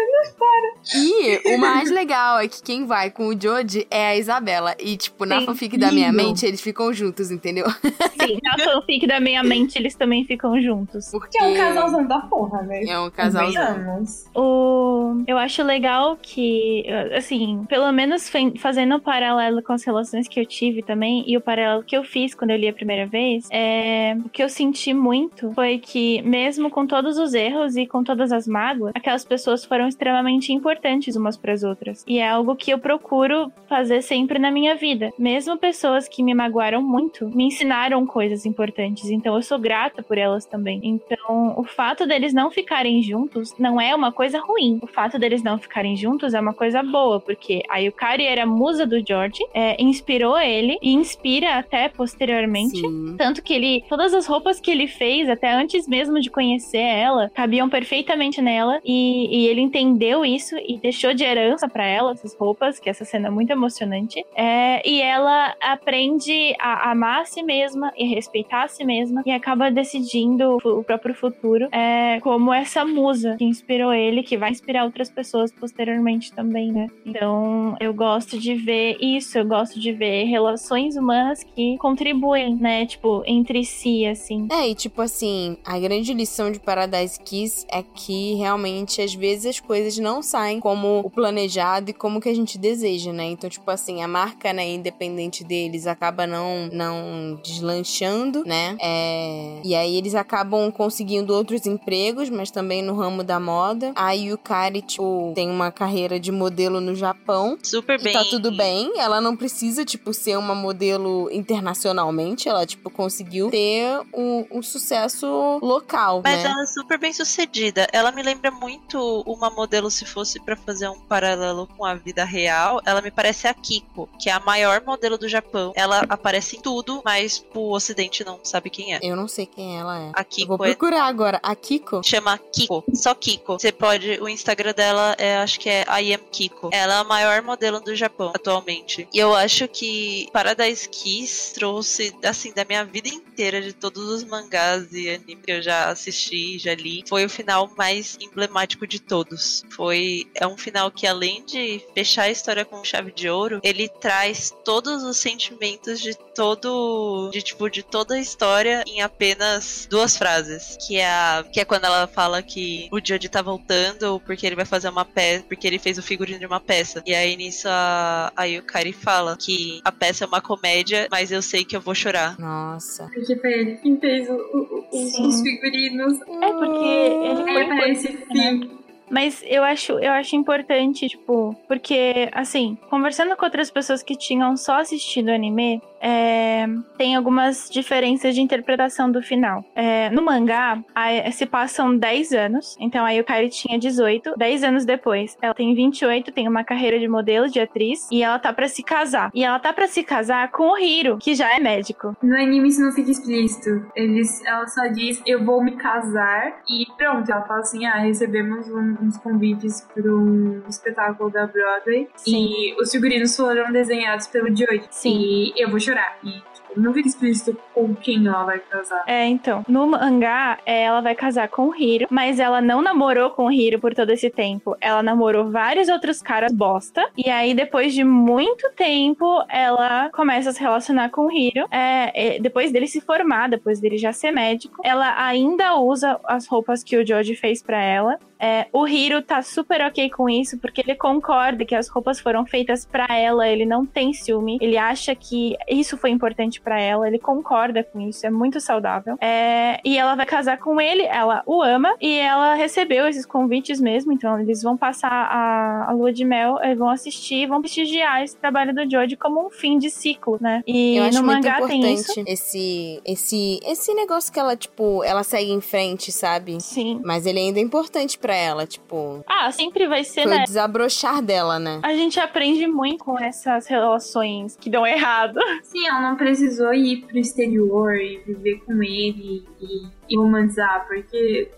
E o mais legal é que quem vai com o Joji é a Isabela. E, tipo, na Sim. fanfic da minha mente, eles ficam juntos, entendeu? Sim, na fanfic da meia mente eles também ficam juntos. Porque Que é um casalzão da porra, né? É um casalzão. O... Eu acho legal que, assim, pelo menos fazendo um paralelo com as relações que eu tive também, e o paralelo que eu fiz quando eu li a primeira vez, é... o que eu senti muito foi que, mesmo com todos os erros e com todas as mágoas, aquelas pessoas foram extremamente importantes umas para as outras. E é algo que eu procuro fazer sempre na minha vida. Mesmo pessoas que me magoaram muito, me ensinaram coisas importantes. Então eu sou grata por elas também. Então, o fato deles não ficarem juntos não é uma coisa ruim. O fato deles não ficarem juntos é uma coisa boa, porque a Yukari era musa do George, é, inspirou ele e inspira até posteriormente. Sim. Tanto que ele. Todas as roupas que ele fez, até antes mesmo de conhecer ela, cabiam perfeitamente nela. E, e ele entendeu isso e deixou de herança pra ela essas roupas, que essa cena é muito emocionante. É, e ela aprende a amar a si mesma e respeitar a si mesma. E acaba decidindo o próprio futuro é, como essa musa que inspirou ele, que vai inspirar outras pessoas posteriormente também, né? Então eu gosto de ver isso, eu gosto de ver relações humanas que contribuem, né? Tipo, entre si, assim. É, e tipo assim, a grande lição de Paradise Kiss é que realmente às vezes as coisas não saem como o planejado e como que a gente deseja, né? Então, tipo assim, a marca, né, independente deles acaba não, não deslanchando, né? É... E aí eles acabam conseguindo outros empregos, mas também no ramo da moda. A Yukari, tipo, tem uma carreira de modelo no Japão. Super E bem. tá tudo bem, ela não precisa, tipo, ser uma modelo internacionalmente, ela, tipo, conseguiu ter um, um sucesso local, Mas né? ela é super bem sucedida. Ela me lembra muito uma modelo, se fosse pra fazer um paralelo com a vida real. Ela me parece a Kiko, que é a maior modelo do Japão. Ela aparece em tudo, mas pro ocidente não sabe quem é. Eu não sei quem ela é. A Eu vou procurar agora. A Kiko? chama Kiko, só Kiko. Você pode, o Instagram dela é, acho que é I am Kiko. Ela é a maior modelo do Japão atualmente. E eu acho que Paradise Kiss trouxe, assim, da minha vida inteira, de todos os mangás e animes que eu já assisti, já li, foi o final mais emblemático de todos. Foi, é um final que além de fechar a história com chave de ouro, ele traz todos os sentimentos de todo, de tipo, de toda a história em apenas duas frases, que é a, que é quando ela fala que o Jody tá voltando porque ele vai fazer uma peça, porque ele fez o figurino de uma peça. E aí nisso a, a Yukari fala que a peça é uma comédia, mas eu sei que eu vou chorar. Nossa. Porque foi ele quem fez os, figurinos. É porque ele Aí foi aparece importante, fim. Mas eu acho, eu acho importante, tipo, porque, assim, conversando com outras pessoas que tinham só assistido o anime, é, tem algumas diferenças de interpretação do final. É, no mangá, a- se passam 10 anos, então a Yukari tinha 18, 10 anos depois. Ela tem 28, tem uma carreira de modelo, de atriz, e ela tá pra se casar. E ela tá pra se casar com o Hiro, que já é médico. No anime isso não fica explícito. Eles, ela só diz, eu vou me casar e pronto. Ela fala assim, ah, recebemos um- uns convites para um espetáculo da Broadway Sim. e os figurinos foram desenhados pelo Joey. Sim. E eu vou chorar. E, tipo, não fica explícito com quem ela vai casar. É, então, no mangá, é, ela vai casar com o Hiro, mas ela não namorou com o Hiro por todo esse tempo. Ela namorou vários outros caras bosta. E aí, depois de muito tempo, ela começa a se relacionar com o Hiro. É, é, depois dele se formar, depois dele já ser médico, ela ainda usa as roupas que o Joji fez pra ela. É, o Hiro tá super ok com isso, porque ele concorda que as roupas foram feitas pra ela, ele não tem ciúme, ele acha que isso foi importante pra ela, ele concorda com isso, é muito saudável. É, e ela vai casar com ele, ela o ama, e ela recebeu esses convites mesmo, então eles vão passar a, a lua de mel, eles vão assistir, vão prestigiar esse trabalho do Joji como um fim de ciclo, né? E no mangá tem isso. esse, esse, esse negócio que ela, tipo, ela segue em frente, sabe? Sim. Mas ele ainda é importante pra ela, tipo, Ah, sempre vai ser, foi né? o desabrochar dela, né? A gente aprende muito com essas relações que dão errado. Sim, ela não precisou ir pro exterior e viver com ele e, e romantizar, porque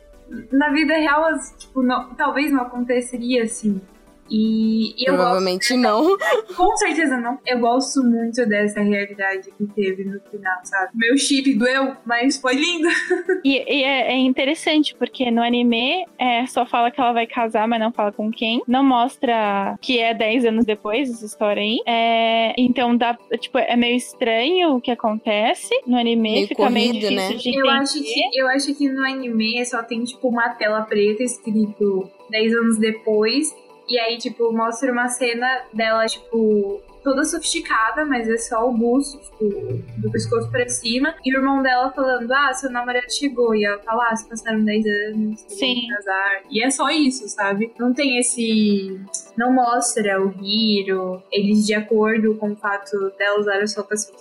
na vida real, tipo, não- talvez não aconteceria assim. E, e eu Provavelmente não. gosto, com certeza não. Eu gosto muito dessa realidade que teve no final, sabe? Meu chip doeu, mas foi lindo. E, e é, é interessante, porque no anime é, só fala que ela vai casar, mas não fala com quem. Não mostra que é 10 anos depois essa história aí. É, então dá, tipo, é meio estranho o que acontece no anime. Meio fica meio corrido, difícil né? de Eu entender. acho, que, eu acho que no anime só tem, tipo, uma tela preta escrito 10 anos depois. E aí, tipo, mostra uma cena dela, tipo, toda sofisticada, mas é só o busto, tipo, do pescoço pra cima. E o irmão dela falando, ah, seu namorado chegou. E ela fala, ah, se passaram 10 anos, Sim. casar. E é só isso, sabe? Não tem esse... Não mostra o Hiro, eles de acordo com o fato dela usar as roupas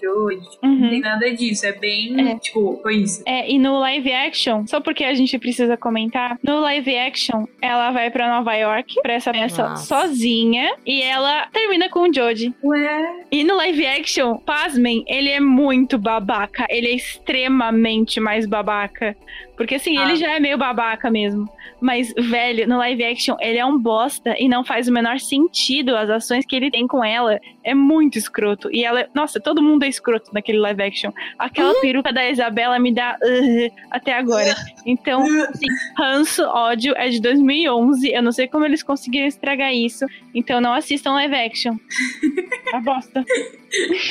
Joey. Tipo, Uhum. não tem nada disso. É bem, É. tipo, foi isso. É, e no live action, só porque a gente precisa comentar, no live action, ela vai pra Nova York pra essa peça sozinha e ela termina com o Joji. Ué, E no live action, pasmem, ele é muito babaca. Ele é extremamente mais babaca. Porque assim, Ah. ele já é meio babaca mesmo. Mas, velho, no live action, ele é um bosta e não faz o menor sentido as ações que ele tem com ela. É muito escroto. E ela. Nossa, todo mundo é escroto naquele live action. Aquela Uhum. peruca da Isabela me dá. uh, até agora. Então, assim, ranço, ódio é de 2011. Eu não sei como eles conseguiram estragar isso. Então, não assistam live action. A bosta.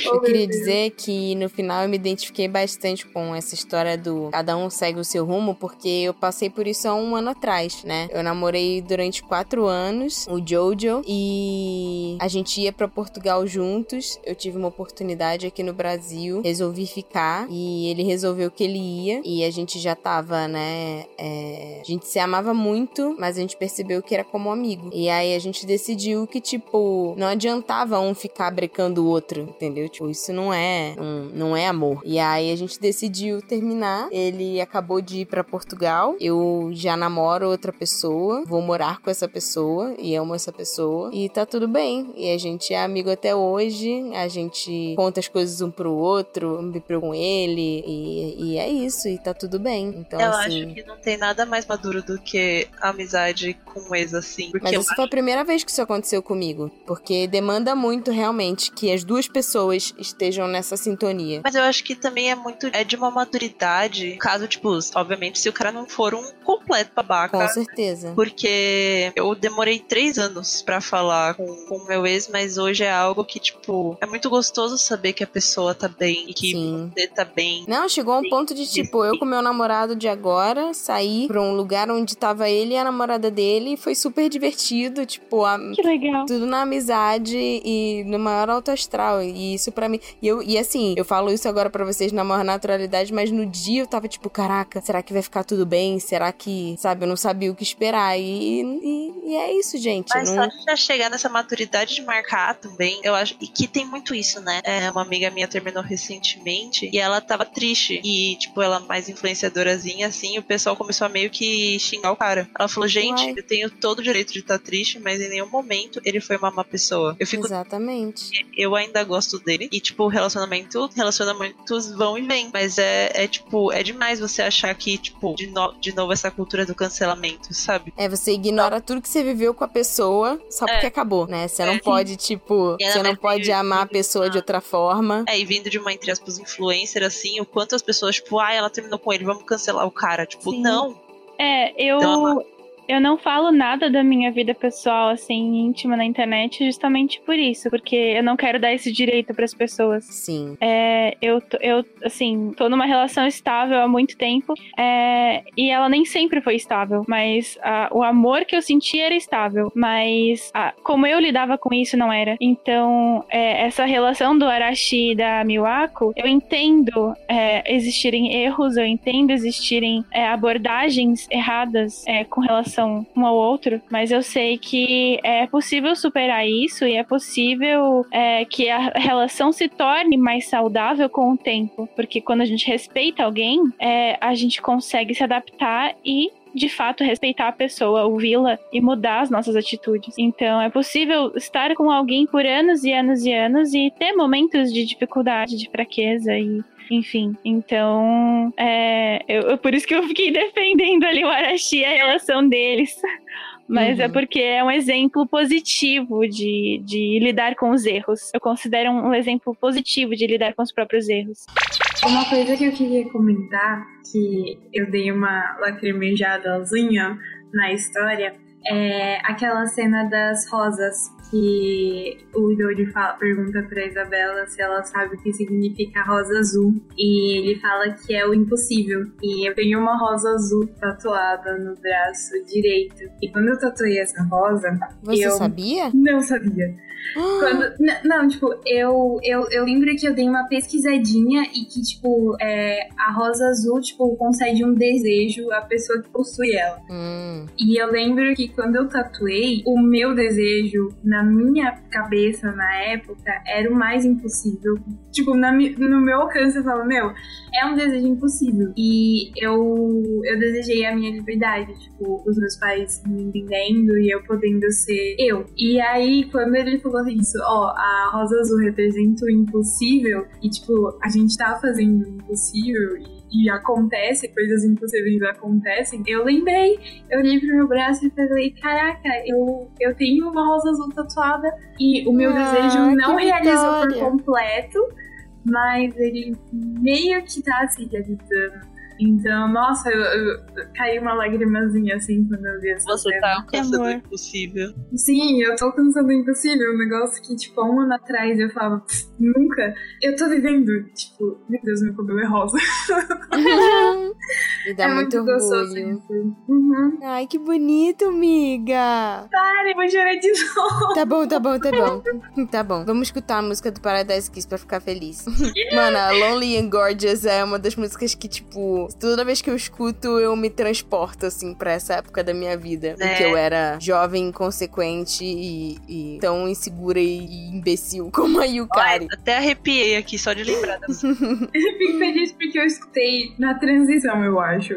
Eu queria dizer que no final eu me identifiquei bastante com essa história do cada um segue o seu rumo, porque eu passei por isso há um ano atrás, né? Eu namorei durante quatro anos o Jojo e a gente ia pra Portugal juntos. Eu tive uma oportunidade aqui no Brasil, resolvi ficar e ele resolveu que ele ia e a gente já tava, né? é, A gente se amava muito, mas a gente percebeu que era como amigo. E aí a gente decidiu que, tipo, não adiantava um ficar brecando o outro, entendeu? Tipo, isso não é, não, não é amor. E aí a gente decidiu terminar. Ele acabou de ir pra Portugal. Eu já namoro outra pessoa, vou morar com essa pessoa e amo essa pessoa. E tá tudo bem. E a gente é amigo até hoje. A gente conta as coisas um pro outro, me com ele. E, e é isso. E tá tudo bem. Então, eu assim. acho que não tem nada mais maduro do que amizade com um ex assim. Mas eu isso foi a primeira vez que isso aconteceu comigo. Porque demanda muito realmente que as duas pessoas estejam nessa sintonia. Mas eu acho que também é muito. É de uma maturidade. Caso, tipo, obviamente, se o cara não for um completo babaca. Com certeza. Porque eu demorei três anos pra falar com o meu ex, mas hoje é algo que, tipo, é muito gostoso saber que a pessoa tá bem e que Sim. você tá bem. Não, chegou a um ponto de tipo, eu com meu namorado de agora saí pra um lugar onde tava ele e a namorada dele e foi super divertido, tipo, a- Que legal. tudo na amizade e no maior alto astral. E isso pra mim. E, eu, e assim, eu falo isso agora pra vocês na maior naturalidade, mas no dia eu tava tipo, caraca, será que vai ficar tudo bem? Será que, sabe, eu não sabia o que esperar. E, e, e é isso, gente. Mas não... só já chegar nessa maturidade de marcar também, eu acho. E que tem muito isso, né? É, uma amiga minha terminou recentemente e ela tava triste. E, tipo, ela mais influenciadorazinha, assim, o pessoal começou a meio que xingar o cara. Ela falou, gente, Uai. eu tenho todo o direito de estar triste, mas em nenhum momento ele foi uma má pessoa. Eu fico Exatamente. eu ainda gosto dele. E, tipo, relacionamento, relacionamentos vão e vêm. Mas é, é tipo, é demais você achar que tipo, de, no- de novo essa cultura do cancelamento, sabe? É, você ignora tudo que você viveu com a pessoa só É. porque acabou, né? Você não É. pode, tipo, você não pode amar a pessoa de outra forma. É, e vindo de uma, entre aspas, influencer, assim, o quanto as pessoas, tipo, ah, ela terminou com ele, vamos cancelar o cara. Tipo, Sim. não. É, eu. Então, Eu não falo nada da minha vida pessoal, assim, íntima na internet, justamente por isso, porque eu não quero dar esse direito pras pessoas. Sim. É, eu, eu, assim, tô numa relação estável há muito tempo é, e ela nem sempre foi estável, mas ah, o amor que eu senti era estável, mas ah, como eu lidava com isso não era. Então, é, essa relação do Arashi e da Miwako, eu entendo é, existirem erros, eu entendo existirem é, abordagens erradas é, com relação um ao outro, mas eu sei que é possível superar isso e é possível é, que a relação se torne mais saudável com o tempo, porque quando a gente respeita alguém, é, a gente consegue se adaptar e de fato respeitar a pessoa, ouvi-la e mudar as nossas atitudes. Então é possível estar com alguém por anos e anos e anos e ter momentos de dificuldade, de fraqueza e enfim, então é eu, eu- por isso que eu fiquei defendendo ali o Arashi e a relação deles. Mas é Uhum. porque é um exemplo positivo de, de lidar com os erros. Eu considero um exemplo positivo de lidar com os próprios erros. Uma coisa que eu queria comentar, que eu dei uma lacrimejadazinha na história, é aquela cena das rosas que o fala, pergunta pra Isabela se ela sabe o que significa rosa azul. E ele fala que é o impossível. E eu tenho uma rosa azul tatuada no braço direito. E quando eu tatuei essa rosa, Você eu sabia? não sabia. Quando, n- não, tipo, eu, eu, eu lembro que eu dei uma pesquisadinha e que, tipo, é, a rosa azul, tipo, concede um desejo à pessoa que possui ela. Hum. E eu lembro que quando eu tatuei, o meu desejo, na minha cabeça, na época, era o mais impossível. Tipo, na no meu alcance, eu falo, meu, é um desejo impossível. E eu, eu desejei a minha liberdade, tipo, os meus pais me entendendo e eu podendo ser eu. E aí, quando ele falou isso, ó, a rosa azul representa o impossível, e tipo, a gente tá fazendo o impossível e. E acontece, coisas impossíveis acontecem. Eu lembrei, eu olhei pro meu braço e falei: Caraca, eu, eu tenho uma rosa azul tatuada e o meu Ah, desejo não realizou por completo, mas ele meio que tá se realizando. Então, nossa, eu, eu, caiu uma lagrimazinha assim quando eu vi essa Você cena. tá alcançando o impossível. Sim, eu tô alcançando o impossível. Um negócio que, tipo, há um ano atrás eu falava, "Pff, nunca. Eu tô vivendo. Tipo, meu Deus, meu cabelo é rosa. Me dá é muito, gostoso orgulho. isso. Uhum. Ai, que bonito, amiga. Para, eu vou chorar de novo. Tá bom, tá bom, tá bom. Tá bom. Vamos escutar a música do Paradise Kiss pra ficar feliz. Mano, Lonely and Gorgeous é uma das músicas que, tipo, toda vez que eu escuto, eu me transporto, assim, pra essa época da minha vida. Em É. que eu era jovem, inconsequente e, e tão insegura e imbecil como a Yukari. Até arrepiei aqui só de lembrar da música. Eu fico feliz porque eu escutei na transição, eu acho.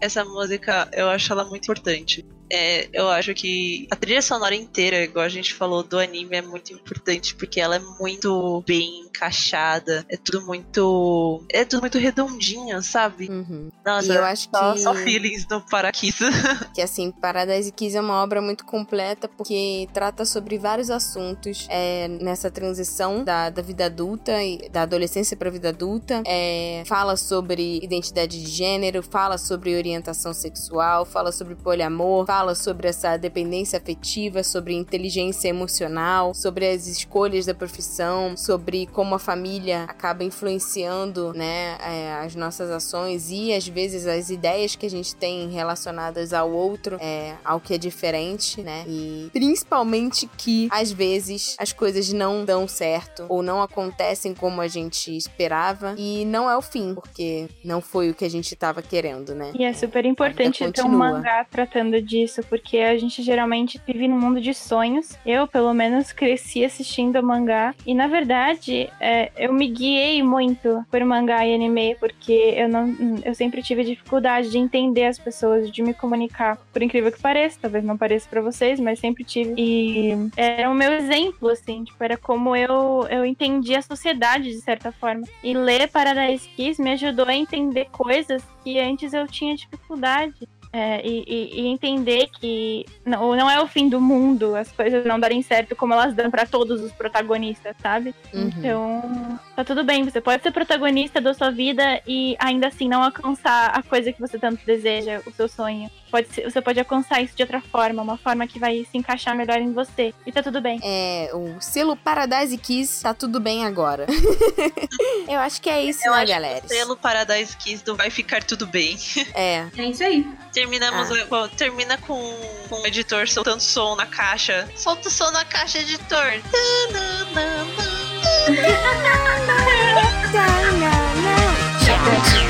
Essa música, eu acho ela muito importante. É, eu acho que a trilha sonora inteira, igual a gente falou do anime, é muito importante porque ela é muito bem encaixada. É tudo muito. É tudo muito redondinho, sabe? Uhum. Nossa, E eu acho só, que- só feelings no Paraquisa. Que assim, Paradise Kiss é uma obra muito completa porque trata sobre vários assuntos é, nessa transição da, da vida adulta e da adolescência para vida adulta. É, fala sobre identidade de gênero, fala sobre orientação sexual, fala sobre poliamor, fala sobre essa dependência afetiva, sobre inteligência emocional, sobre as escolhas da profissão, sobre como a família acaba influenciando, né, é, as nossas ações e às vezes as ideias que a gente tem relacionadas ao outro, é, ao que é diferente, né? E principalmente que às vezes as coisas não dão certo ou não acontecem como a gente esperava e não é o fim, porque não foi o que a gente tava querendo, né? E é super importante ter um mangá tratando disso. Isso, porque a gente geralmente vive num mundo de sonhos. Eu, pelo menos, cresci assistindo mangá. E na verdade, é, eu me guiei muito por mangá e anime, porque eu não. Eu sempre tive dificuldade de entender as pessoas, de me comunicar. Por incrível que pareça, talvez não pareça para vocês, mas sempre tive. E era o meu exemplo, assim, tipo, era como eu, eu entendi a sociedade de certa forma. E ler Paradise Kiss me ajudou a entender coisas que antes eu tinha dificuldade. É, e, e- e entender que não, não é o fim do mundo as coisas não darem certo como elas dão pra todos os protagonistas, sabe? Uhum. Então, tá tudo bem, você pode ser protagonista da sua vida e ainda assim não alcançar a coisa que você tanto deseja, o seu sonho. Pode ser, você pode alcançar isso de outra forma, uma forma que vai se encaixar melhor em você. E tá tudo bem. É, o selo Paradise Kiss tá tudo bem agora. Eu acho que é isso, Eu né, galera? o selo Paradise Kiss do Vai Ficar Tudo Bem. É. É isso aí. Terminamos, Ah. bom, termina com, com o editor soltando som na caixa. Solta o som na caixa, editor.